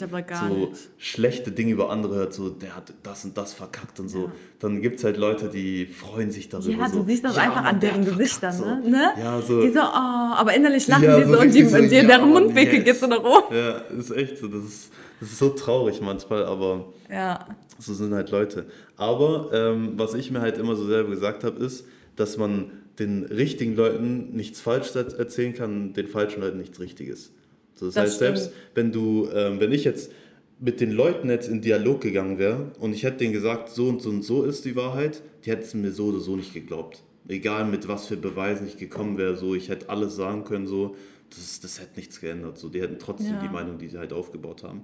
so nicht. schlechte Dinge über andere hört, so der hat das und das verkackt und so. Ja. Dann gibt es halt Leute, die freuen sich darüber. Ja, so, du siehst das ja, einfach an deren Gesichtern, so. ne? Ja, so. Die so, oh, aber innerlich lachen ja, die so, und die, so, die, deren Mundwinkel yes. geht so nach oben. Ja, ist echt so. Das ist, das ist so traurig manchmal, aber. Ja. So sind halt Leute. Aber ähm, was ich mir halt immer so selber gesagt habe, ist, dass man den richtigen Leuten nichts Falsches erzählen kann, den falschen Leuten nichts Richtiges. So, das, das heißt, stimmt. selbst wenn du, ähm, wenn ich jetzt mit den Leuten jetzt in Dialog gegangen wäre und ich hätte denen gesagt, so und so und so ist die Wahrheit, die hätten es mir so oder so nicht geglaubt. Egal mit was für Beweisen ich gekommen wäre, so ich hätte alles sagen können, so das, das hätte nichts geändert. So, die hätten trotzdem ja. die Meinung, die sie halt aufgebaut haben.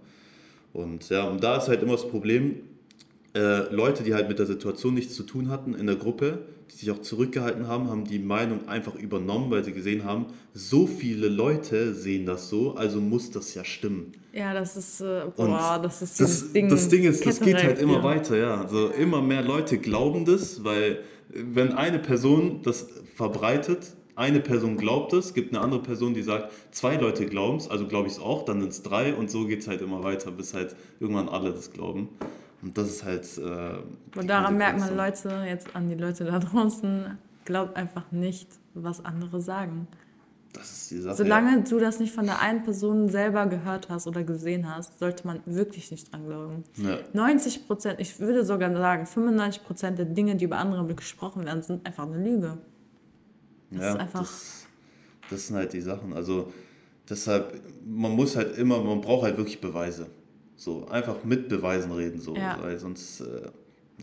Und ja, und da ist halt immer das Problem, äh, Leute, die halt mit der Situation nichts zu tun hatten in der Gruppe, die sich auch zurückgehalten haben, haben die Meinung einfach übernommen, weil sie gesehen haben, so viele Leute sehen das so, also muss das ja stimmen. Ja, das ist, äh, boah, das ist das Ding. Das Ding ist, das geht halt immer ja. weiter, ja. Also immer mehr Leute glauben das, weil wenn eine Person das verbreitet, eine Person glaubt es, gibt eine andere Person, die sagt, zwei Leute glauben es, also glaube ich es auch, dann sind es drei und so geht es halt immer weiter, bis halt irgendwann alle das glauben. Und das ist halt. Äh, und daran merkt man Leute, jetzt an die Leute da draußen, glaubt einfach nicht, was andere sagen. Das ist die Sache. Solange ja. du das nicht von der einen Person selber gehört hast oder gesehen hast, sollte man wirklich nicht dran glauben. Ja. 90 Prozent, ich würde sogar sagen, 95 Prozent der Dinge, die über andere gesprochen werden, sind einfach eine Lüge. Das ja, ist einfach. Das, das sind halt die Sachen. Also deshalb, man muss halt immer, man braucht halt wirklich Beweise. So, einfach mit Beweisen reden, so, ja. weil sonst, äh,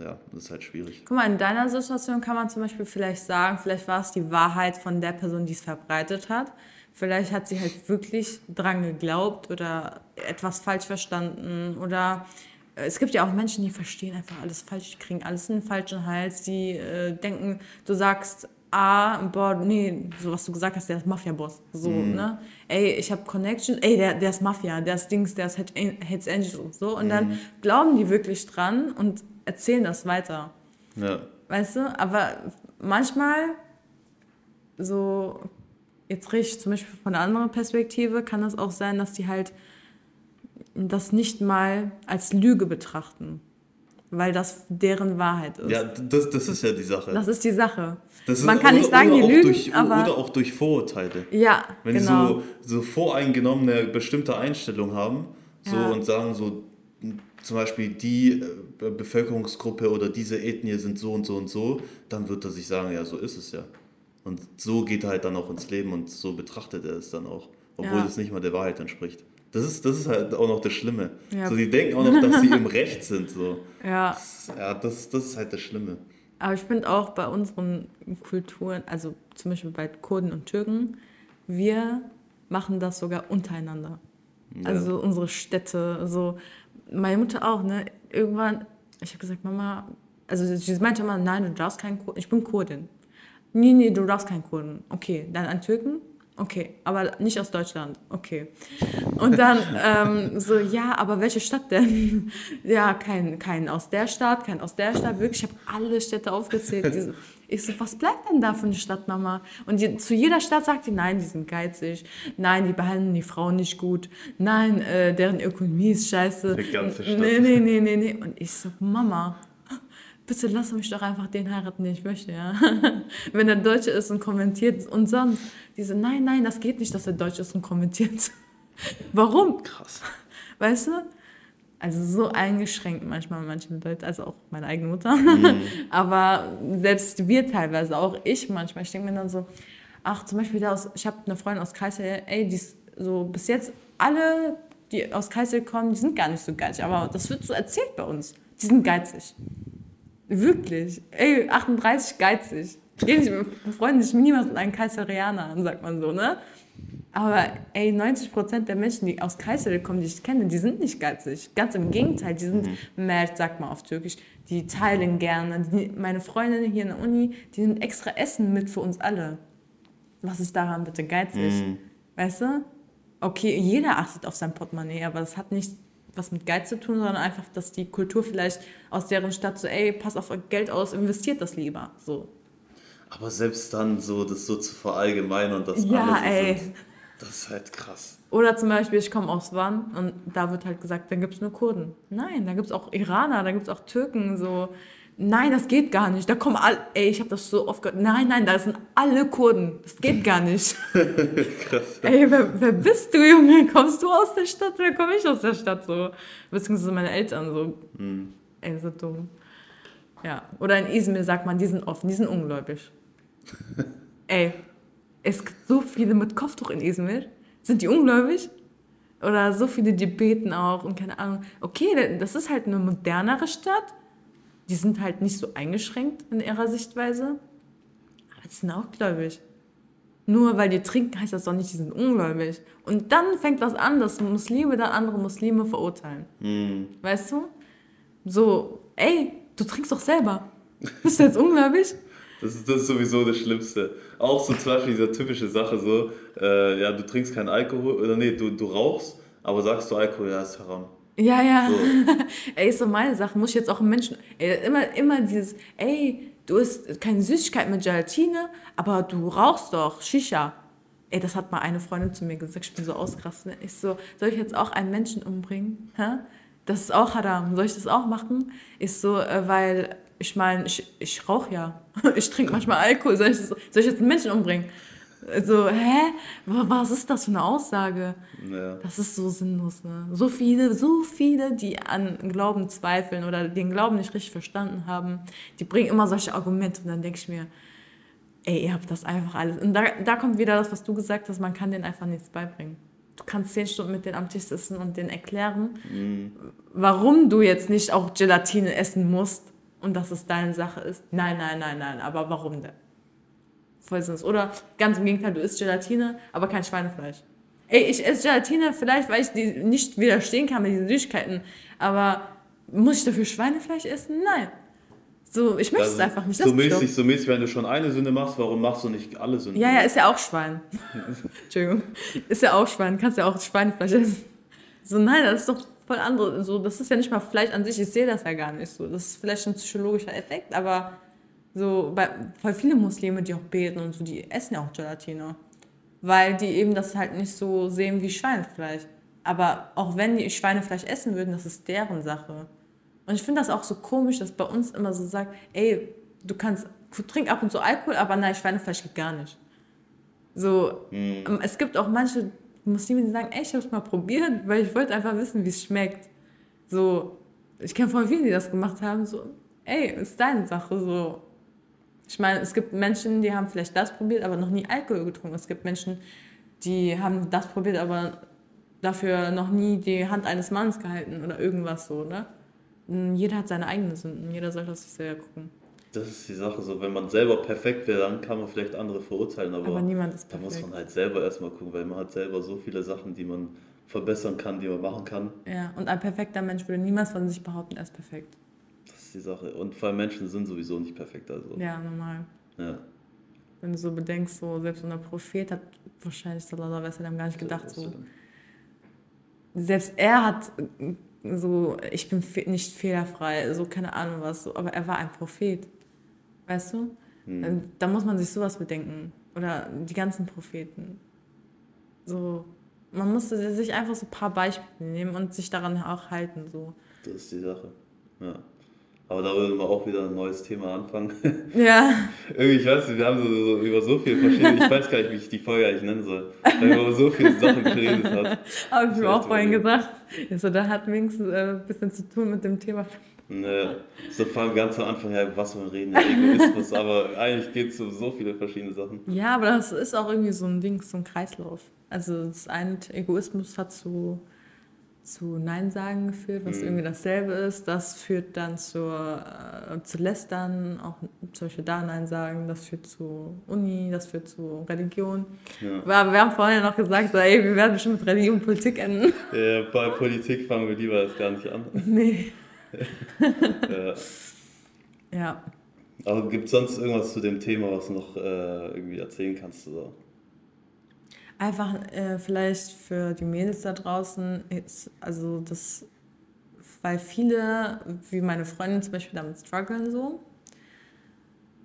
ja, das ist halt schwierig. Guck mal, in deiner Situation kann man zum Beispiel vielleicht sagen, vielleicht war es die Wahrheit von der Person, die es verbreitet hat. Vielleicht hat sie halt wirklich dran geglaubt oder etwas falsch verstanden oder äh, es gibt ja auch Menschen, die verstehen einfach alles falsch, die kriegen alles in den falschen Hals, die äh, denken, du sagst ah, boah, nee, so was du gesagt hast, der ist Mafia-Boss. So, mm. ne? Ey, ich habe Connections, ey, der, der ist Mafia, der ist Dings, der ist Hits Angels und so. Und mm. dann mhm. glauben die wirklich dran und erzählen das weiter. Ja. Weißt du? Aber manchmal, so, jetzt rede ich zum Beispiel von einer anderen Perspektive, kann es auch sein, dass die halt das nicht mal als Lüge betrachten weil das deren Wahrheit ist. Ja, das, das ist ja die Sache. Das ist die Sache. Ist, Man kann oder, nicht sagen, die lügen, durch, aber... Oder auch durch Vorurteile. Ja, Wenn genau. sie so, so voreingenommene bestimmte Einstellung haben so ja. und sagen so, zum Beispiel die äh, Bevölkerungsgruppe oder diese Ethnie sind so und so und so, dann wird er sich sagen, ja, so ist es ja. Und so geht er halt dann auch ins Leben und so betrachtet er es dann auch, obwohl ja. es nicht mal der Wahrheit entspricht. Das ist, das ist halt auch noch das Schlimme. Ja. So, die denken auch noch, dass sie im Recht sind. So. Ja. Das, ja, das, das ist halt das Schlimme. Aber ich finde auch bei unseren Kulturen, also zum Beispiel bei Kurden und Türken, wir machen das sogar untereinander. Ja. Also unsere Städte, so meine Mutter auch, ne? Irgendwann, ich habe gesagt, Mama, also sie meinte immer, nein, du darfst keinen Kurden, ich bin Kurdin. Nee, nee, du darfst keinen Kurden. Okay, dann ein Türken, Okay, aber nicht aus Deutschland. Okay. Und dann ähm, so, ja, aber welche Stadt denn? ja, kein, kein aus der Stadt, kein aus der Stadt. Wirklich, ich habe alle Städte aufgezählt. So, ich so, was bleibt denn da für eine Stadt, Mama? Und die, zu jeder Stadt sagt die, nein, die sind geizig. Nein, die behandeln die Frauen nicht gut. Nein, äh, deren Ökonomie ist scheiße. Die ganze Stadt. Nee, nee, nee, nee, nee. Und ich so, Mama, bitte lass mich doch einfach den heiraten, den ich möchte, ja. Wenn er Deutsche ist und kommentiert und sonst. Diese, nein, nein, das geht nicht, dass er Deutsch ist und kommentiert. Warum? Krass. Weißt du? Also so eingeschränkt manchmal manche Leute, also auch meine eigene Mutter. Mhm. Aber selbst wir teilweise, auch ich manchmal, ich denke mir dann so, ach, zum Beispiel da aus, ich habe eine Freundin aus Kassel, ey, die ist so bis jetzt alle, die aus Kassel kommen, die sind gar nicht so geizig, aber das wird so erzählt bei uns. Die sind geizig. Wirklich. Ey, 38 geizig. Wir freuen sich niemals mit einem Kaiserianer an, sagt man so, ne? Aber ey, 90% der Menschen, die aus Kayseri kommen, die ich kenne, die sind nicht geizig. Ganz im Gegenteil, die sind mhm. mert, sagt man auf Türkisch. Die teilen gerne. Die, meine Freundinnen hier in der Uni, die nehmen extra Essen mit für uns alle. Was ist daran bitte geizig? Mhm. Weißt du? Okay, jeder achtet auf sein Portemonnaie, aber das hat nicht was mit Geiz zu tun, sondern einfach, dass die Kultur vielleicht aus deren Stadt so, ey, pass auf Geld aus, investiert das lieber. So. Aber selbst dann so, das so zu verallgemeinern, dass ja, alle so ey. sind, das ist halt krass. Oder zum Beispiel, ich komme aus Wann und da wird halt gesagt, dann gibt es nur Kurden. Nein, da gibt es auch Iraner, da gibt es auch Türken, so nein, das geht gar nicht. Da kommen alle, ey, ich habe das so oft gehört, nein, nein, da sind alle Kurden. Das geht gar nicht. Krass. Ey, wer, wer bist du, Junge? Kommst du aus der Stadt oder komme ich aus der Stadt? So, beziehungsweise meine Eltern so. Mhm. Ey, so dumm. Ja, oder in Izmir sagt man, die sind offen, die sind ungläubig. ey, es gibt so viele mit Kopftuch in Izmir. Sind die ungläubig? Oder so viele, die beten auch und keine Ahnung. Okay, das ist halt eine modernere Stadt die sind halt nicht so eingeschränkt in ihrer Sichtweise, aber die sind auch gläubig. Nur weil die trinken, heißt das doch nicht, die sind ungläubig. Und dann fängt das an, dass Muslime dann andere Muslime verurteilen. Mhm. Weißt du? So, ey, du trinkst doch selber. Bist du jetzt ungläubig? Das ist, das ist sowieso das Schlimmste. Auch so zum Beispiel diese typische Sache so, äh, ja, du trinkst keinen Alkohol, oder nee, du, du rauchst, aber sagst du Alkohol, ja, ist haram. Ja, ja. So. ey, ist so meine Sache. Muss ich jetzt auch einen Menschen. Ey, immer, immer dieses, ey, du isst keine Süßigkeit mit Gelatine, aber du rauchst doch Shisha. Ey, das hat mal eine Freundin zu mir gesagt, ich bin so ausgerastet. Ich so, soll ich jetzt auch einen Menschen umbringen? Hä? Das ist auch Haram. Soll ich das auch machen? Ich so, äh, weil ich meine, ich, ich rauche ja. Ich trinke manchmal Alkohol. Soll ich, das, soll ich jetzt einen Menschen umbringen? So, hä? Was ist das für eine Aussage? Ja. Das ist so sinnlos, ne? So viele, so viele, die an Glauben zweifeln oder den Glauben nicht richtig verstanden haben, die bringen immer solche Argumente und dann denke ich mir, ey, ihr habt das einfach alles. Und da, da kommt wieder das, was du gesagt hast, man kann denen einfach nichts beibringen. Du kannst zehn Stunden mit denen am Tisch sitzen und denen erklären, mhm. warum du jetzt nicht auch Gelatine essen musst und dass es deine Sache ist. Nein, nein, nein, nein, aber warum denn? Voll Oder ganz im Gegenteil, du isst Gelatine, aber kein Schweinefleisch. Ey, ich esse Gelatine vielleicht, weil ich die nicht widerstehen kann mit diesen Süßigkeiten, aber muss ich dafür Schweinefleisch essen? Nein. So, ich möchte also, es einfach nicht. So mäßig, so mäßig, wenn du schon eine Sünde machst, warum machst du nicht alle Sünden? Ja, ja, ist ja auch Schwein. Entschuldigung. Ist ja auch Schwein, kannst ja auch Schweinefleisch essen. So, nein, das ist doch voll andere. So, das ist ja nicht mal Fleisch an sich, ich sehe das ja gar nicht so. Das ist vielleicht ein psychologischer Effekt, aber so, bei, weil viele Muslime, die auch beten und so, die essen ja auch Gelatine. Weil die eben das halt nicht so sehen wie Schweinefleisch. Aber auch wenn die Schweinefleisch essen würden, das ist deren Sache. Und ich finde das auch so komisch, dass bei uns immer so sagt, ey, du kannst, trink ab und zu Alkohol, aber nein, Schweinefleisch geht gar nicht. So, mhm. es gibt auch manche Muslime, die sagen, ey, ich habe es mal probiert, weil ich wollte einfach wissen, wie es schmeckt. So, ich kenne voll viele, die das gemacht haben, so, ey, ist deine Sache, so. Ich meine, es gibt Menschen, die haben vielleicht das probiert, aber noch nie Alkohol getrunken. Es gibt Menschen, die haben das probiert, aber dafür noch nie die Hand eines Mannes gehalten oder irgendwas so, ne? Jeder hat seine eigenen Sünden. Jeder soll das sich selber gucken. das ist die Sache, so wenn man selber perfekt wäre, dann kann man vielleicht andere verurteilen, aber, Aber niemand ist da muss perfekt. man halt selber erstmal gucken, weil man hat selber so viele Sachen, die man verbessern kann, die man machen kann. Ja, und ein perfekter Mensch würde niemals von sich behaupten, er ist perfekt. Ist die Sache. Und vor allem Menschen sind sowieso nicht perfekt, also. Ja, normal. Ja. Wenn du so bedenkst, so selbst unser Prophet hat wahrscheinlich Sallallahu alaihi wasallam gar nicht gedacht, so. Selbst er hat äh, so, ich bin fe nicht fehlerfrei, so keine Ahnung was, so, aber er war ein Prophet. Weißt du? Hm. Da muss man sich sowas bedenken. Oder die ganzen Propheten. So, man musste sich einfach so ein paar Beispiele nehmen und sich daran auch halten. So. Das ist die Sache. Ja. Aber da würden wir auch wieder ein neues Thema anfangen. Ja, Irgendwie, ich weiß nicht, wir haben so, so über so viele verschiedene, ich weiß gar nicht, wie ich die Folge eigentlich nennen soll, weil wir über so viele Sachen geredet hat. habe ich mir auch vorhin gesagt. Also, da hat wenigstens äh, ein bisschen zu tun mit dem Thema. Ne, so vor allem ganz am Anfang, ja, was wir reden, ja, Egoismus, aber eigentlich geht es um so viele verschiedene Sachen. Ja, aber das ist auch irgendwie so ein Ding, so ein Kreislauf. Also das eine Egoismus hat zu, zu Nein sagen geführt, was Mhm. irgendwie dasselbe ist. Das führt dann zur, äh, zu Lästern, auch zum Beispiel da Nein sagen. Das führt zu Uni, das führt zu Religion. Ja. Aber wir haben vorhin noch gesagt, so, ey, wir werden bestimmt mit Religion und Politik enden. Äh, bei Politik fangen wir lieber erst gar nicht an. nee. Ja. Ja. Aber gibt es sonst irgendwas zu dem Thema, was du noch äh, irgendwie erzählen kannst? Oder? Einfach äh, vielleicht für die Mädels da draußen ist, also das, weil viele, wie meine Freundin zum Beispiel, damit strugglen so,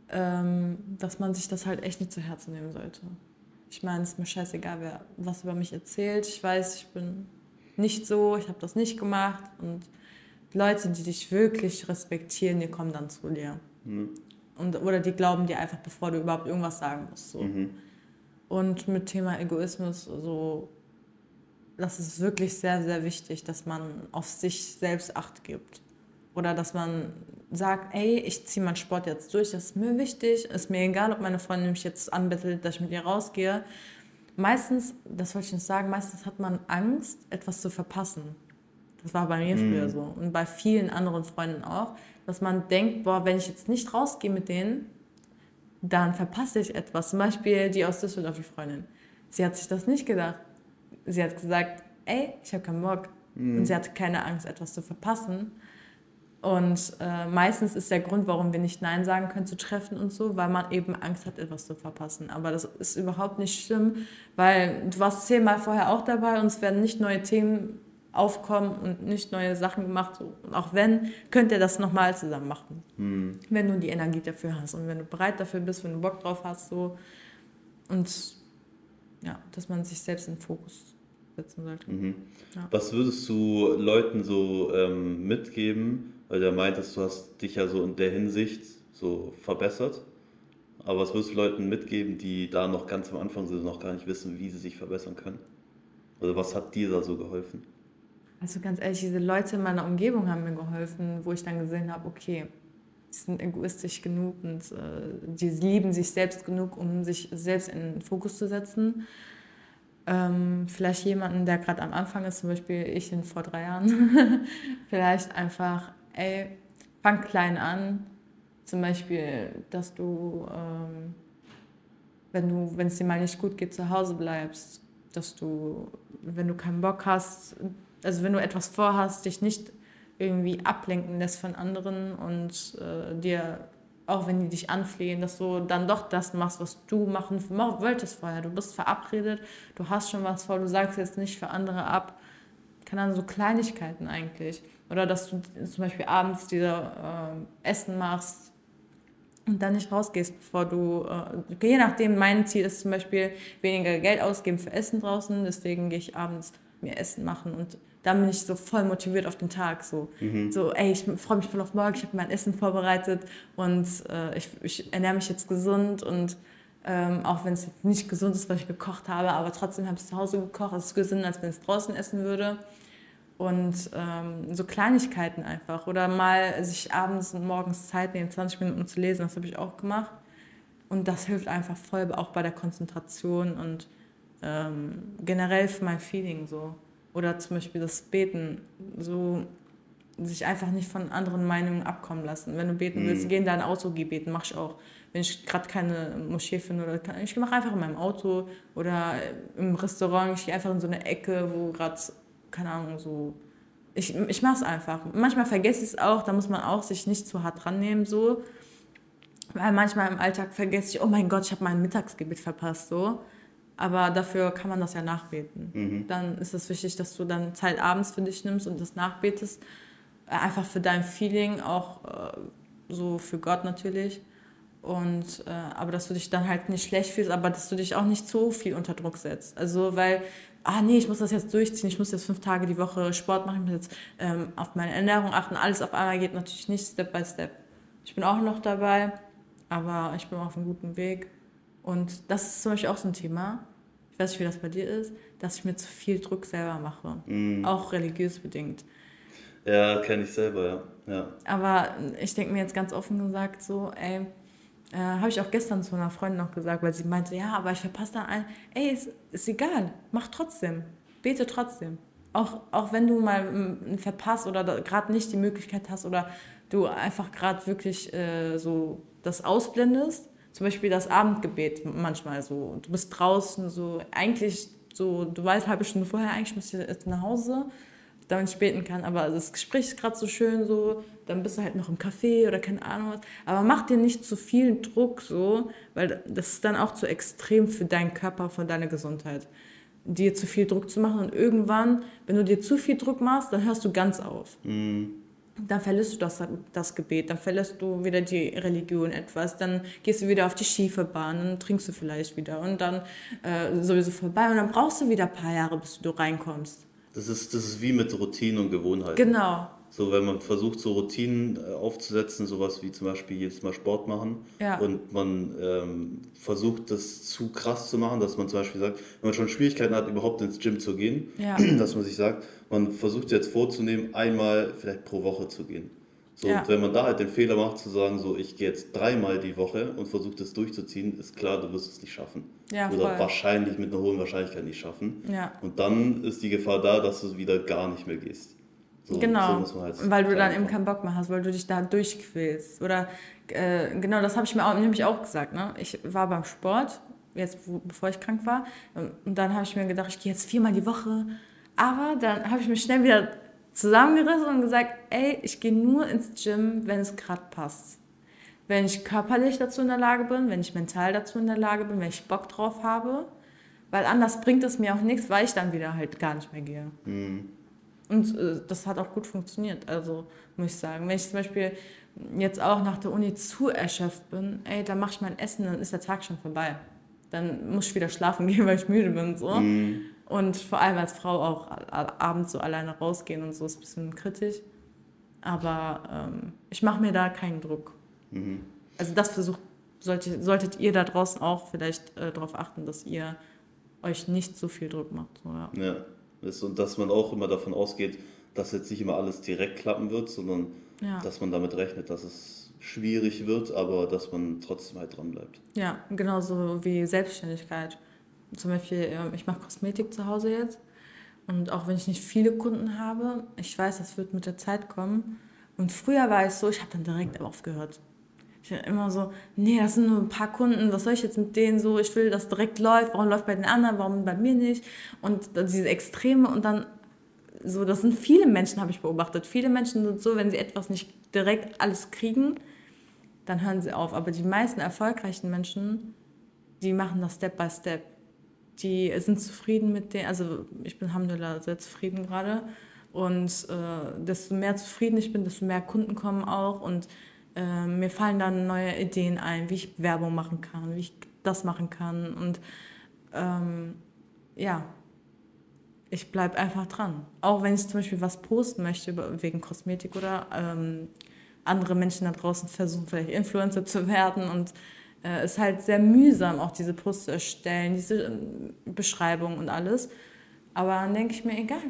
ähm, dass man sich das halt echt nicht zu Herzen nehmen sollte. Ich meine, es ist mir scheißegal, wer was über mich erzählt. Ich weiß, ich bin nicht so, ich habe das nicht gemacht und Leute, die dich wirklich respektieren, die kommen dann zu dir. Mhm. Und, oder die glauben dir einfach, bevor du überhaupt irgendwas sagen musst. So. Mhm. Und mit Thema Egoismus, so, das ist wirklich sehr, sehr wichtig, dass man auf sich selbst Acht gibt. Oder dass man sagt, ey, ich ziehe meinen Sport jetzt durch, das ist mir wichtig, ist mir egal, ob meine Freundin mich jetzt anbettelt, dass ich mit ihr rausgehe. Meistens, das wollte ich nicht sagen, meistens hat man Angst, etwas zu verpassen. Das war bei mir früher so und bei vielen anderen Freunden auch, dass man denkt, boah, wenn ich jetzt nicht rausgehe mit denen, dann verpasse ich etwas. Zum Beispiel die aus Düsseldorf, die Freundin. Sie hat sich das nicht gedacht. Sie hat gesagt, ey, ich habe keinen Bock. Und sie hatte keine Angst, etwas zu verpassen. Und äh, meistens ist der Grund, warum wir nicht Nein sagen können zu Treffen und so, weil man eben Angst hat, etwas zu verpassen. Aber das ist überhaupt nicht schlimm, weil du warst zehnmal vorher auch dabei und es werden nicht neue Themen aufkommen und nicht neue Sachen gemacht. Und auch wenn, könnt ihr das nochmal zusammen machen. Mhm. Wenn du die Energie dafür hast und wenn du bereit dafür bist, wenn du Bock drauf hast. So. Und ja, dass man sich selbst in den Fokus setzen sollte. Mhm. Ja. Was würdest du Leuten so ähm, mitgeben? Weil du meintest, du hast dich ja so in der Hinsicht so verbessert. Aber was würdest du Leuten mitgeben, die da noch ganz am Anfang sind und noch gar nicht wissen, wie sie sich verbessern können? Oder was hat dir da so geholfen? Also ganz ehrlich, diese Leute in meiner Umgebung haben mir geholfen, wo ich dann gesehen habe, okay, die sind egoistisch genug und äh, die lieben sich selbst genug, um sich selbst in den Fokus zu setzen. Ähm, vielleicht jemanden, der gerade am Anfang ist, zum Beispiel ich in vor drei Jahren, vielleicht einfach, ey, fang klein an. Zum Beispiel, dass du, ähm, wenn du, wenn es dir mal nicht gut geht, zu Hause bleibst, dass du, wenn du keinen Bock hast, also wenn du etwas vorhast, dich nicht irgendwie ablenken lässt von anderen und äh, dir, auch wenn die dich anflehen, dass du dann doch das machst, was du machen mach- wolltest vorher. Du bist verabredet, du hast schon was vor, du sagst jetzt nicht für andere ab. Keine Ahnung, so Kleinigkeiten eigentlich. Oder dass du zum Beispiel abends dir äh, Essen machst und dann nicht rausgehst, bevor du, äh, je nachdem, mein Ziel ist zum Beispiel weniger Geld ausgeben für Essen draußen, deswegen gehe ich abends mir Essen machen und dann bin ich so voll motiviert auf den Tag. So, so ey, ich freue mich voll auf morgen, ich habe mein Essen vorbereitet und äh, ich, ich ernähre mich jetzt gesund und ähm, auch wenn es nicht gesund ist, was ich gekocht habe, aber trotzdem habe ich es zu Hause gekocht, es ist gesünder, als wenn ich es draußen essen würde. Und ähm, so Kleinigkeiten einfach. Oder mal sich abends und morgens Zeit nehmen, 20 Minuten zu lesen, das habe ich auch gemacht. Und das hilft einfach voll, auch bei der Konzentration und ähm, generell für mein Feeling so. Oder zum Beispiel das Beten. So, sich einfach nicht von anderen Meinungen abkommen lassen. Wenn du beten willst, geh in dein Auto, geh beten, mach ich auch. Wenn ich gerade keine Moschee finde oder kann, ich mache einfach in meinem Auto oder im Restaurant, ich gehe einfach in so eine Ecke, wo gerade, keine Ahnung, so. Ich, ich mache es einfach. Manchmal vergesse ich es auch, da muss man auch sich nicht zu hart dran nehmen, so. Weil manchmal im Alltag vergesse ich, oh mein Gott, ich habe mein Mittagsgebet verpasst, so. Aber dafür kann man das ja nachbeten. Mhm. Dann ist es wichtig, dass du dann Zeit abends für dich nimmst und das nachbetest. Einfach für dein Feeling, auch äh, so für Gott natürlich. Und, äh, aber dass du dich dann halt nicht schlecht fühlst, aber dass du dich auch nicht so viel unter Druck setzt. Also, weil, ah nee, ich muss das jetzt durchziehen, ich muss jetzt fünf Tage die Woche Sport machen, ich muss jetzt ähm, auf meine Ernährung achten. Alles auf einmal geht natürlich nicht Step by Step. Ich bin auch noch dabei, aber ich bin auf einem guten Weg. Und das ist zum Beispiel auch so ein Thema, ich weiß nicht, wie das bei dir ist, dass ich mir zu viel Druck selber mache. Auch religiös bedingt. Ja, kenne ich selber, ja. ja. Aber ich denke mir jetzt ganz offen gesagt so, ey, äh, habe ich auch gestern zu einer Freundin noch gesagt, weil sie meinte, ja, aber ich verpasse da ein. Ey, ist, ist egal, mach trotzdem, bete trotzdem. Auch, auch wenn du mal mm, verpasst oder gerade nicht die Möglichkeit hast oder du einfach gerade wirklich äh, so das ausblendest, zum Beispiel das Abendgebet manchmal so, du bist draußen so, eigentlich so, du weißt halbe Stunde vorher, eigentlich musst du jetzt nach Hause, damit ich beten kann, aber das Gespräch ist gerade so schön so, dann bist du halt noch im Café oder keine Ahnung was, aber mach dir nicht zu viel Druck so, weil das ist dann auch zu extrem für deinen Körper, für deine Gesundheit, dir zu viel Druck zu machen und irgendwann, wenn du dir zu viel Druck machst, dann hörst du ganz auf. Dann verlässt du das, das Gebet, dann verlässt du wieder die Religion etwas, dann gehst du wieder auf die schiefe Bahn, dann trinkst du vielleicht wieder und dann äh, sowieso vorbei und dann brauchst du wieder ein paar Jahre, bis du reinkommst. Das ist, das ist wie mit Routinen und Gewohnheiten. Genau. So, wenn man versucht, so Routinen äh, aufzusetzen, sowas wie zum Beispiel jedes Mal Sport machen Ja. und man ähm, versucht, das zu krass zu machen, dass man zum Beispiel sagt, wenn man schon Schwierigkeiten hat, überhaupt ins Gym zu gehen, Ja. dass man sich sagt, man versucht jetzt vorzunehmen, einmal vielleicht pro Woche zu gehen. So, Ja. Und wenn man da halt den Fehler macht, zu sagen, so, ich gehe jetzt dreimal die Woche und versuche das durchzuziehen, ist klar, du wirst es nicht schaffen. Ja, Oder voll. wahrscheinlich mit einer hohen Wahrscheinlichkeit nicht schaffen. Ja. Und dann ist die Gefahr da, dass du wieder gar nicht mehr gehst. So, genau, so halt weil du dann eben keinen Bock mehr hast, weil du dich da durchquälst. Oder äh, genau, das habe ich mir auch, nämlich auch gesagt. Ne? Ich war beim Sport, jetzt bevor ich krank war, und dann habe ich mir gedacht, ich gehe jetzt viermal die Woche. Aber dann habe ich mich schnell wieder zusammengerissen und gesagt, ey, ich gehe nur ins Gym, wenn es gerade passt. Wenn ich körperlich dazu in der Lage bin, wenn ich mental dazu in der Lage bin, wenn ich Bock drauf habe. Weil anders bringt es mir auch nichts, weil ich dann wieder halt gar nicht mehr gehe. Und äh, das hat auch gut funktioniert, also muss ich sagen. Wenn ich zum Beispiel jetzt auch nach der Uni zu erschöpft bin, ey, dann mache ich mein Essen, dann ist der Tag schon vorbei. Dann muss ich wieder schlafen gehen, weil ich müde bin. So. Und vor allem als Frau auch abends so alleine rausgehen und so ist ein bisschen kritisch. Aber ähm, ich mache mir da keinen Druck. Also das versucht, solltet, solltet ihr da draußen auch vielleicht äh, darauf achten, dass ihr euch nicht so viel Druck macht. So, ja. Das, und dass man auch immer davon ausgeht, dass jetzt nicht immer alles direkt klappen wird, sondern Ja. dass man damit rechnet, dass es schwierig wird, aber dass man trotzdem halt dran bleibt. Ja, genauso wie Selbstständigkeit. Zum Beispiel, ähm, ich mache Kosmetik zu Hause jetzt. Und auch wenn ich nicht viele Kunden habe, ich weiß, das wird mit der Zeit kommen. Und früher war es so, ich habe dann direkt aufgehört. Ich war immer so, nee, das sind nur ein paar Kunden, was soll ich jetzt mit denen so? Ich will, dass direkt läuft. Warum läuft bei den anderen, warum bei mir nicht? Und diese Extreme und dann so, das sind viele Menschen, habe ich beobachtet. Viele Menschen sind so, wenn sie etwas nicht direkt alles kriegen, dann hören sie auf. Aber die meisten erfolgreichen Menschen, die machen das Step by Step. Die sind zufrieden mit dem, also ich bin Alhamdulillah sehr zufrieden gerade. Und äh, desto mehr zufrieden ich bin, desto mehr Kunden kommen auch. Und äh, mir fallen dann neue Ideen ein, wie ich Werbung machen kann, wie ich das machen kann. Und ähm, ja, ich bleibe einfach dran. Auch wenn ich zum Beispiel was posten möchte wegen Kosmetik oder ähm, andere Menschen da draußen versuchen, vielleicht Influencer zu werden. Und äh, es ist halt sehr mühsam, auch diese Posts zu erstellen, diese ähm, Beschreibung und alles. Aber dann denke ich mir, egal,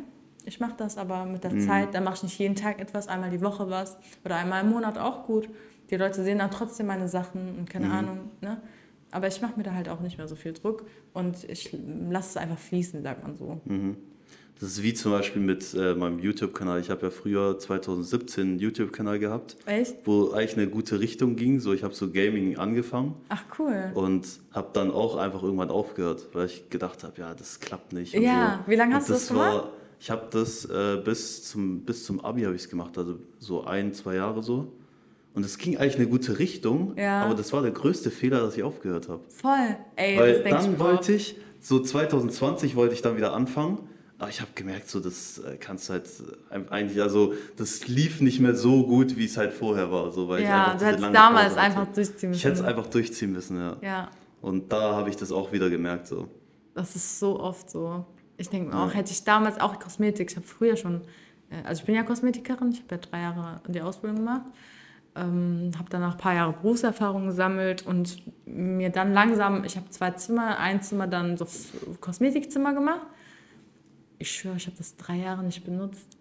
ich mache das aber mit der Zeit. Dann mache ich nicht jeden Tag etwas, einmal die Woche was oder einmal im Monat auch gut. Die Leute sehen dann trotzdem meine Sachen und keine Ahnung. Ne? Aber ich mache mir da halt auch nicht mehr so viel Druck und ich lasse es einfach fließen, sagt man so. Das ist wie zum Beispiel mit äh, meinem YouTube-Kanal. Ich habe ja früher 2017 einen YouTube-Kanal gehabt, Echt? wo eigentlich eine gute Richtung ging. So, ich habe so Gaming angefangen Ach, cool. und habe dann auch einfach irgendwann aufgehört, weil ich gedacht habe, ja, das klappt nicht. und Ja, so. wie lange Und hast du das war- gemacht? Ich habe das äh, bis zum bis zum Abi habe ich es gemacht, also so ein zwei Jahre so. Und es ging eigentlich eine gute Richtung, Ja. aber das war der größte Fehler, dass ich aufgehört habe. Voll. Ey, Weil dann ich wollte ich, so 2020 wollte ich dann wieder anfangen, aber ich habe gemerkt, so das äh, kannst du halt äh, eigentlich, also das lief nicht mehr so gut, wie es halt vorher war. So, weil ich Ja, einfach du hättest damals einfach durchziehen Ich hätte es müssen. einfach durchziehen müssen, ja. Ja, Und da habe ich das auch wieder gemerkt, so. das ist so oft so. Ich denke mir Ja. auch, hätte ich damals auch Kosmetik, ich habe früher schon, äh, also ich bin ja Kosmetikerin, ich habe ja drei Jahre die Ausbildung gemacht, ähm, habe danach ein paar Jahre Berufserfahrung gesammelt und mir dann langsam, ich habe zwei Zimmer, ein Zimmer dann so Kosmetikzimmer gemacht. Ich schwöre, ich habe das drei Jahre nicht benutzt.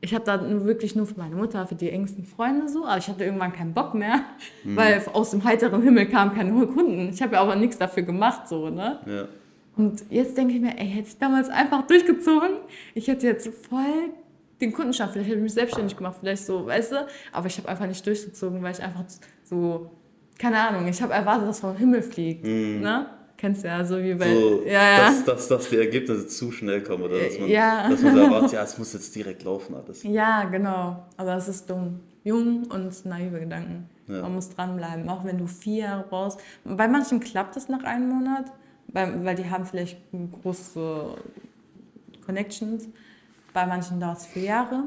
Ich habe da wirklich nur für meine Mutter, für die engsten Freunde so, aber ich hatte irgendwann keinen Bock mehr, weil aus dem heiteren Himmel kamen keine Kunden. Ich habe ja aber nichts dafür gemacht, so, ne? Ja. Und jetzt denke ich mir, ey, hätte ich damals einfach durchgezogen, ich hätte jetzt voll den Kundenstamm, vielleicht hätte ich mich selbstständig gemacht, vielleicht so, weißt du? Aber ich habe einfach nicht durchgezogen, weil ich einfach so, keine Ahnung, ich habe erwartet, dass vom Himmel fliegt, ne? Kennst du ja, so wie bei. So, ja, ja. Dass, dass, dass die Ergebnisse zu schnell kommen oder dass man, Ja. dass man so erwartet, ja, es muss jetzt direkt laufen alles. Ja, genau. Aber es ist dumm. Jung und naive Gedanken. Ja. Man muss dranbleiben, auch wenn du vier Jahre brauchst. Bei manchen klappt es nach einem Monat, weil, weil die haben vielleicht große Connections. Bei manchen dauert es vier Jahre.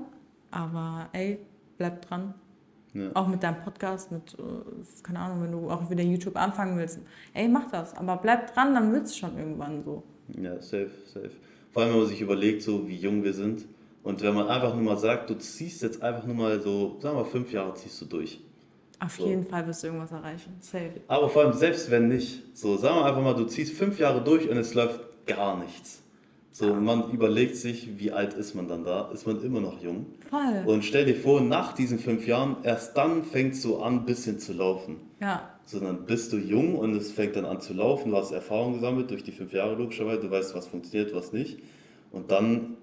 Aber ey, bleib dran. Ja. Auch mit deinem Podcast, mit, äh, keine Ahnung, wenn du auch wieder YouTube anfangen willst. Ey, mach das. Aber bleib dran, dann willst du schon irgendwann so. Ja, safe, safe. Vor allem, wenn man sich überlegt, so wie jung wir sind. Und wenn man einfach nur mal sagt, du ziehst jetzt einfach nur mal so, sagen wir fünf Jahre ziehst du durch. Auf So. jeden Fall wirst du irgendwas erreichen. Safe. Aber vor allem, selbst wenn nicht, so sagen wir einfach mal, du ziehst fünf Jahre durch und es läuft gar nichts. So, man überlegt sich, wie alt ist man dann da? Ist man immer noch jung? Voll. Und stell dir vor, nach diesen fünf Jahren, erst dann fängt es so an, ein bisschen zu laufen. Ja. So, dann bist du jung und es fängt dann an zu laufen. Du hast Erfahrung gesammelt durch die fünf Jahre logischerweise. Du weißt, was funktioniert, was nicht. Und dann,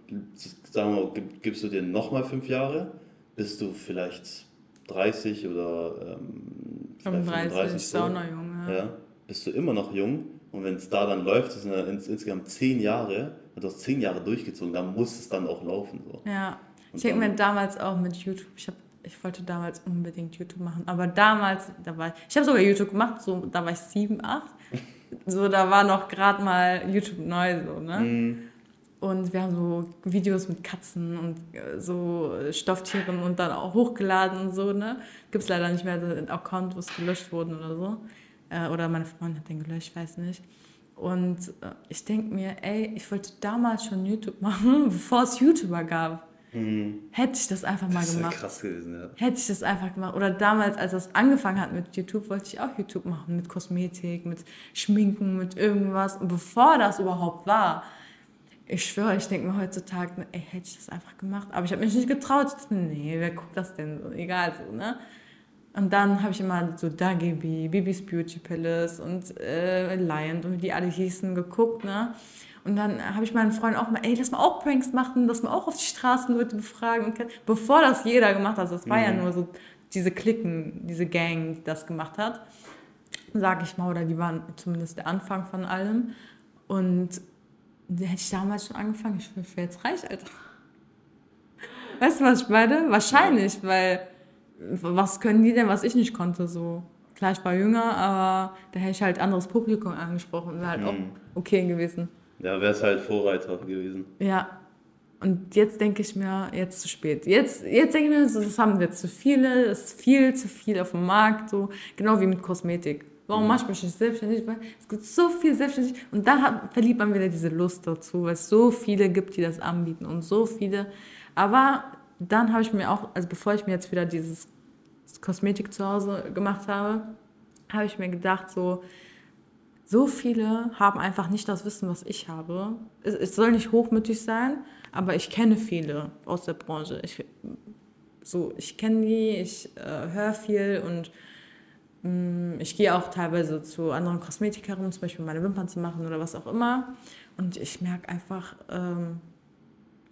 sagen wir, gib- gibst du dir nochmal fünf Jahre, bist du vielleicht 30 oder ähm, vielleicht 35, so. Junge. Ja, bist du immer noch jung. Und wenn es da dann läuft, das sind ja ins, insgesamt zehn Jahre, und du hast zehn Jahre durchgezogen, dann muss es dann auch laufen. So. Ja, ich Und denke dann- mir damals auch mit YouTube, ich, hab, ich wollte damals unbedingt YouTube machen, aber damals, da war ich, ich habe sogar YouTube gemacht, so, da war ich sieben, acht, so, da war noch gerade mal YouTube neu, so, ne? Mhm. Und wir haben so Videos mit Katzen und äh, so Stofftieren und dann auch hochgeladen und so, ne? Gibt es leider nicht mehr den Account, wo es gelöscht wurden oder so. Äh, oder meine Freundin hat den gelöscht, ich weiß nicht. Und äh, ich denke mir, ey, ich wollte damals schon YouTube machen, bevor es YouTuber gab. Hätte ich das einfach mal Das ja gemacht. krass gewesen, ja. Hätte ich das einfach gemacht. Oder damals, als das angefangen hat mit YouTube, wollte ich auch YouTube machen. Mit Kosmetik, mit Schminken, mit irgendwas. Und bevor das überhaupt war, ich schwöre, ich denke mir heutzutage, ey, hätte ich das einfach gemacht. Aber ich habe mich nicht getraut. Ich dachte, nee, wer guckt das denn? so? Egal so, ne? Und dann habe ich immer so Dagibi, Bibis Beauty Palace und äh, Lion und wie die alle hießen, geguckt, ne? Und dann habe ich meinen Freunden auch mal, ey, lass mal auch Pranks machen, lass mal auch auf die Straßen Leute befragen. Und bevor das jeder gemacht hat, das war ja nur so diese Klicken, diese Gang, die das gemacht hat, sage ich mal, oder die waren zumindest der Anfang von allem. Und hätte ich damals schon angefangen, ich wäre wär jetzt reich, Alter. Weißt du, was ich meine? Wahrscheinlich, weil was können die denn, was ich nicht konnte, so. Klar, ich war jünger, aber da hätte ich halt anderes Publikum angesprochen und wäre halt auch okay gewesen. Ja, wäre es halt Vorreiter gewesen. Ja. Und jetzt denke ich mir, jetzt zu spät. Jetzt, jetzt denke ich mir, so, das haben wir zu viele, es ist viel zu viel auf dem Markt, so genau wie mit Kosmetik. Warum mache ich mich nicht selbstständig? Es gibt so viel selbstständig und da hat, verliebt man wieder diese Lust dazu, weil es so viele gibt, die das anbieten und so viele. Aber dann habe ich mir auch, also bevor ich mir jetzt wieder dieses Kosmetik zu Hause gemacht habe, habe ich mir gedacht, so, so viele haben einfach nicht das Wissen, was ich habe. Es, es soll nicht hochmütig sein, aber ich kenne viele aus der Branche. Ich, so, ich kenne die, ich äh, höre viel und ich gehe auch teilweise zu anderen Kosmetikerinnen, zum Beispiel meine Wimpern zu machen oder was auch immer. Und ich merke einfach, ähm,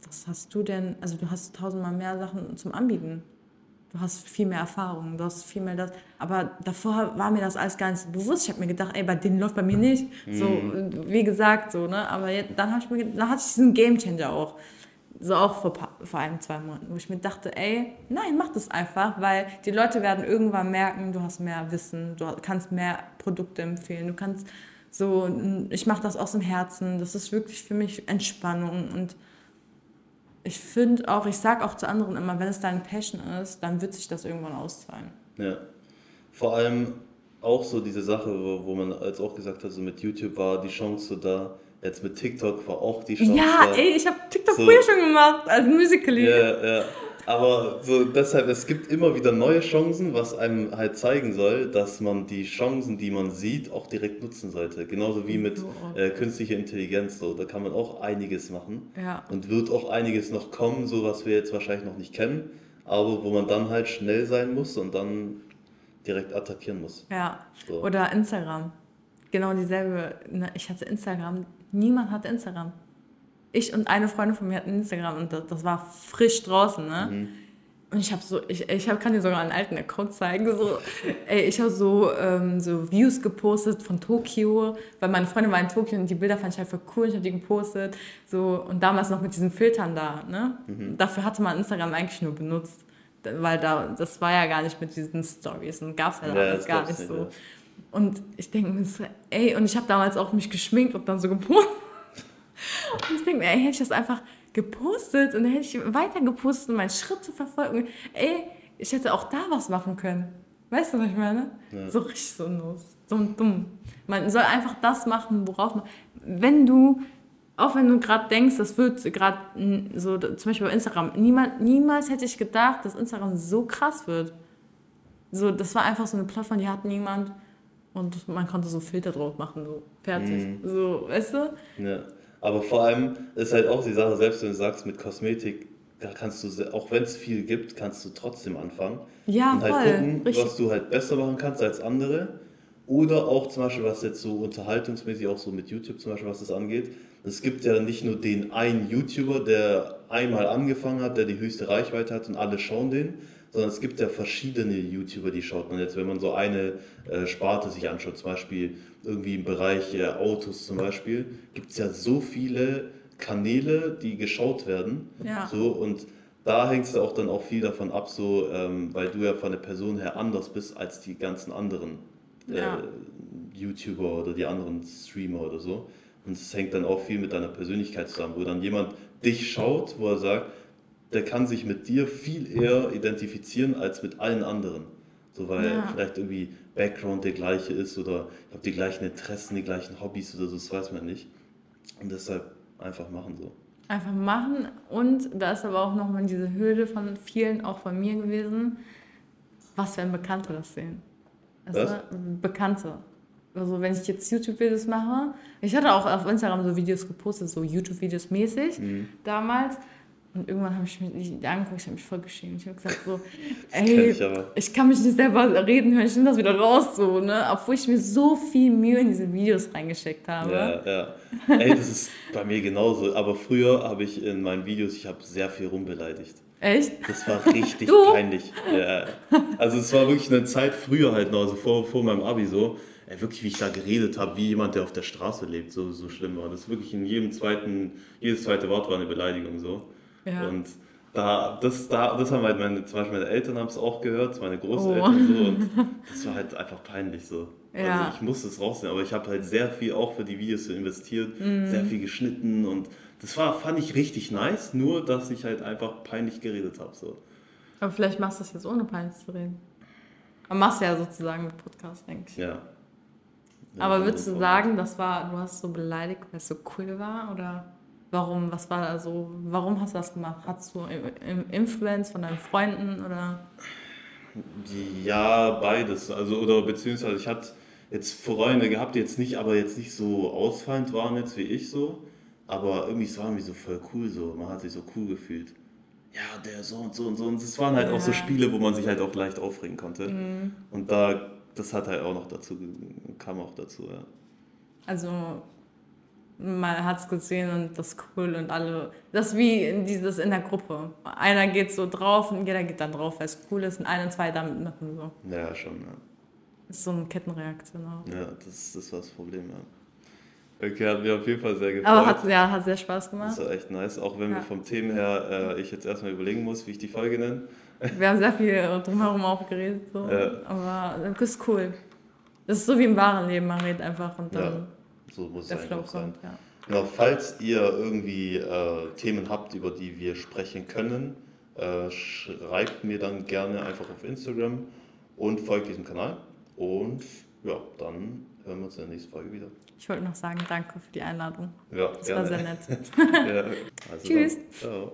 was hast du denn, also du hast tausendmal mehr Sachen zum Anbieten. Du hast viel mehr Erfahrung, du hast viel mehr das. Aber davor war mir das alles gar nicht so bewusst. Ich habe mir gedacht, ey, bei denen läuft bei mir nicht. So, wie gesagt, so, ne? Aber jetzt, dann, ich mir, dann hatte ich diesen Gamechanger auch. So auch vor, vor ein, zwei Monaten, wo ich mir dachte, ey, nein, mach das einfach, weil die Leute werden irgendwann merken, du hast mehr Wissen, du kannst mehr Produkte empfehlen, du kannst so, ich mache das aus dem Herzen, das ist wirklich für mich Entspannung und ich finde auch, ich sage auch zu anderen immer, wenn es deine Passion ist, dann wird sich das irgendwann auszahlen. Ja. Vor allem auch so diese Sache, wo, wo man als auch gesagt hat, so mit YouTube war die Chance da, jetzt mit TikTok war auch die Chance ja, ey, ich habe TikTok so, früher schon gemacht, als Musical.ly. Ja, ja. Aber so deshalb, es gibt immer wieder neue Chancen, was einem halt zeigen soll, dass man die Chancen, die man sieht, auch direkt nutzen sollte. Genauso wie mit äh, künstlicher Intelligenz. So, da kann man auch einiges machen. Ja. Und wird auch einiges noch kommen, so was wir jetzt wahrscheinlich noch nicht kennen, aber wo man dann halt schnell sein muss und dann direkt attackieren muss. Ja. So. Oder Instagram. Genau dieselbe. Ne, ich hatte Instagram. Niemand hatte Instagram ich und eine Freundin von mir hatten Instagram und das, das war frisch draußen, ne? Mhm. Und ich habe so, ich, ich hab, kann dir sogar einen alten Account zeigen. So, ey, ich habe so, ähm, so Views gepostet von Tokio, weil meine Freundin war in Tokio und die Bilder fand ich halt voll cool. Ich habe die gepostet. So, und damals noch mit diesen Filtern da. Ne? Mhm. Dafür hatte man Instagram eigentlich nur benutzt. Weil da, das war ja gar nicht mit diesen Stories und gab es halt ja, alles gar nicht so. Ja. Und ich denke mir so, ey, und ich habe damals auch mich geschminkt und dann so gepostet. Und ich denke mir, ey, hätte ich das einfach gepostet und dann hätte ich weiter gepostet, um meinen Schritt zu verfolgen. Ey, ich hätte auch da was machen können. Weißt du, was ich meine? Ja. So richtig so los, so dumm. Man soll einfach das machen, worauf man. Wenn du, auch wenn du gerade denkst, das wird gerade so, zum Beispiel bei Instagram, niemand, niemals hätte ich gedacht, dass Instagram so krass wird. So, das war einfach so eine Plattform, die hat niemand und man konnte so Filter drauf machen, so fertig. Mhm. So, weißt du? Ja. Aber vor allem ist halt auch die Sache, selbst wenn du sagst, mit Kosmetik, da kannst du, auch wenn es viel gibt, kannst du trotzdem anfangen. Ja, und halt voll. gucken, Richtig. was du halt besser machen kannst als andere. Oder auch zum Beispiel, was jetzt so unterhaltungsmäßig, auch so mit YouTube zum Beispiel, was das angeht. Es gibt ja nicht nur den einen YouTuber, der einmal angefangen hat, der die höchste Reichweite hat und alle schauen den, sondern es gibt ja verschiedene YouTuber, die schaut man jetzt, wenn man so eine äh, Sparte sich anschaut, zum Beispiel irgendwie im Bereich äh, Autos zum Beispiel, gibt es ja so viele Kanäle, die geschaut werden. Ja. So, und da hängt es auch dann auch viel davon ab, so, ähm, weil du ja von der Person her anders bist als die ganzen anderen äh, ja. YouTuber oder die anderen Streamer oder so. Und es hängt dann auch viel mit deiner Persönlichkeit zusammen, wo dann jemand dich schaut, wo er sagt, der kann sich mit dir viel eher identifizieren als mit allen anderen. So, weil ja. vielleicht irgendwie Background der gleiche ist oder ich habe die gleichen Interessen, die gleichen Hobbys oder so, das weiß man nicht. Und deshalb einfach machen so. Einfach machen und da ist aber auch nochmal diese Hürde von vielen, auch von mir gewesen, was wenn Bekannte das sehen. Also was? Bekannte. Also wenn ich jetzt YouTube-Videos mache, ich hatte auch auf Instagram so Videos gepostet, so YouTube-Videos mäßig mhm. damals. Und irgendwann habe ich mich angeguckt, ich habe mich voll geschämt. Ich habe gesagt so, ey, ich, ich, kann mich nicht selber reden hören, ich nehme das wieder raus, so, ne? Obwohl ich mir so viel Mühe in diese Videos reingesteckt habe. Ja, ja. Ey, das ist bei mir genauso. Aber früher habe ich in meinen Videos, ich habe sehr viel rumbeleidigt. Echt? Das war richtig peinlich. Ja. Also es war wirklich eine Zeit früher halt noch, also vor, vor meinem Abi so, ey, wirklich wie ich da geredet habe, wie jemand, der auf der Straße lebt, so, so schlimm war. Das wirklich in jedem zweiten, jedes zweite Wort war eine Beleidigung so. Ja. Und da, das, da, das haben halt meine, zum Beispiel meine Eltern haben es auch gehört, meine Großeltern oh. so und das war halt einfach peinlich so. Ja. Also ich musste es rausnehmen, aber ich habe halt sehr viel auch für die Videos investiert, mhm. sehr viel geschnitten und das war, fand ich richtig nice, nur dass ich halt einfach peinlich geredet habe. So. Aber vielleicht machst du das jetzt ohne peinlich zu reden. Aber machst du ja sozusagen mit Podcast, denke ich. Ja. ja aber würdest du sagen, das war, du hast so beleidigt, weil es so cool war oder? Warum, was war da so, warum hast du das gemacht? Hattest du Influence von deinen Freunden oder? Ja, beides. Also, oder beziehungsweise ich hatte jetzt Freunde gehabt, die jetzt nicht, aber jetzt nicht so ausfallend waren jetzt wie ich so. Aber irgendwie, es war irgendwie so voll cool so. Man hat sich so cool gefühlt. Ja, der so und so und so. Und es waren halt ja. auch so Spiele, wo man sich halt auch leicht aufregen konnte. Mhm. Und da, das hat halt auch noch dazu, kam auch dazu, ja. Also man hat es gesehen und das ist cool und alle, das ist wie in dieses in der Gruppe. Einer geht so drauf und jeder geht dann drauf, weil es cool ist und ein, zwei damit machen so. Ja, schon, ja. Das ist so eine Kettenreaktion auch. Ja, das, das war das Problem, ja. Okay, hat mir auf jeden Fall sehr gefallen. Aber hat, ja, hat sehr Spaß gemacht. Das war echt nice, auch wenn Ja. wir vom Themen her, äh, ich jetzt erstmal überlegen muss, wie ich die Folge nenne. Wir haben sehr viel drumherum auch geredet, so. Ja. aber das ist cool. Das ist so wie im wahren Leben, man redet einfach und dann Ja, so muss es eigentlich sein. Ja. Genau, falls ihr irgendwie äh, Themen habt, über die wir sprechen können, äh, schreibt mir dann gerne einfach auf Instagram und folgt diesem Kanal. Und ja, dann hören wir uns in der nächsten Folge wieder. Ich wollte noch sagen, danke für die Einladung. Ja, Das war sehr nett. ja, also Tschüss. Dann, ciao.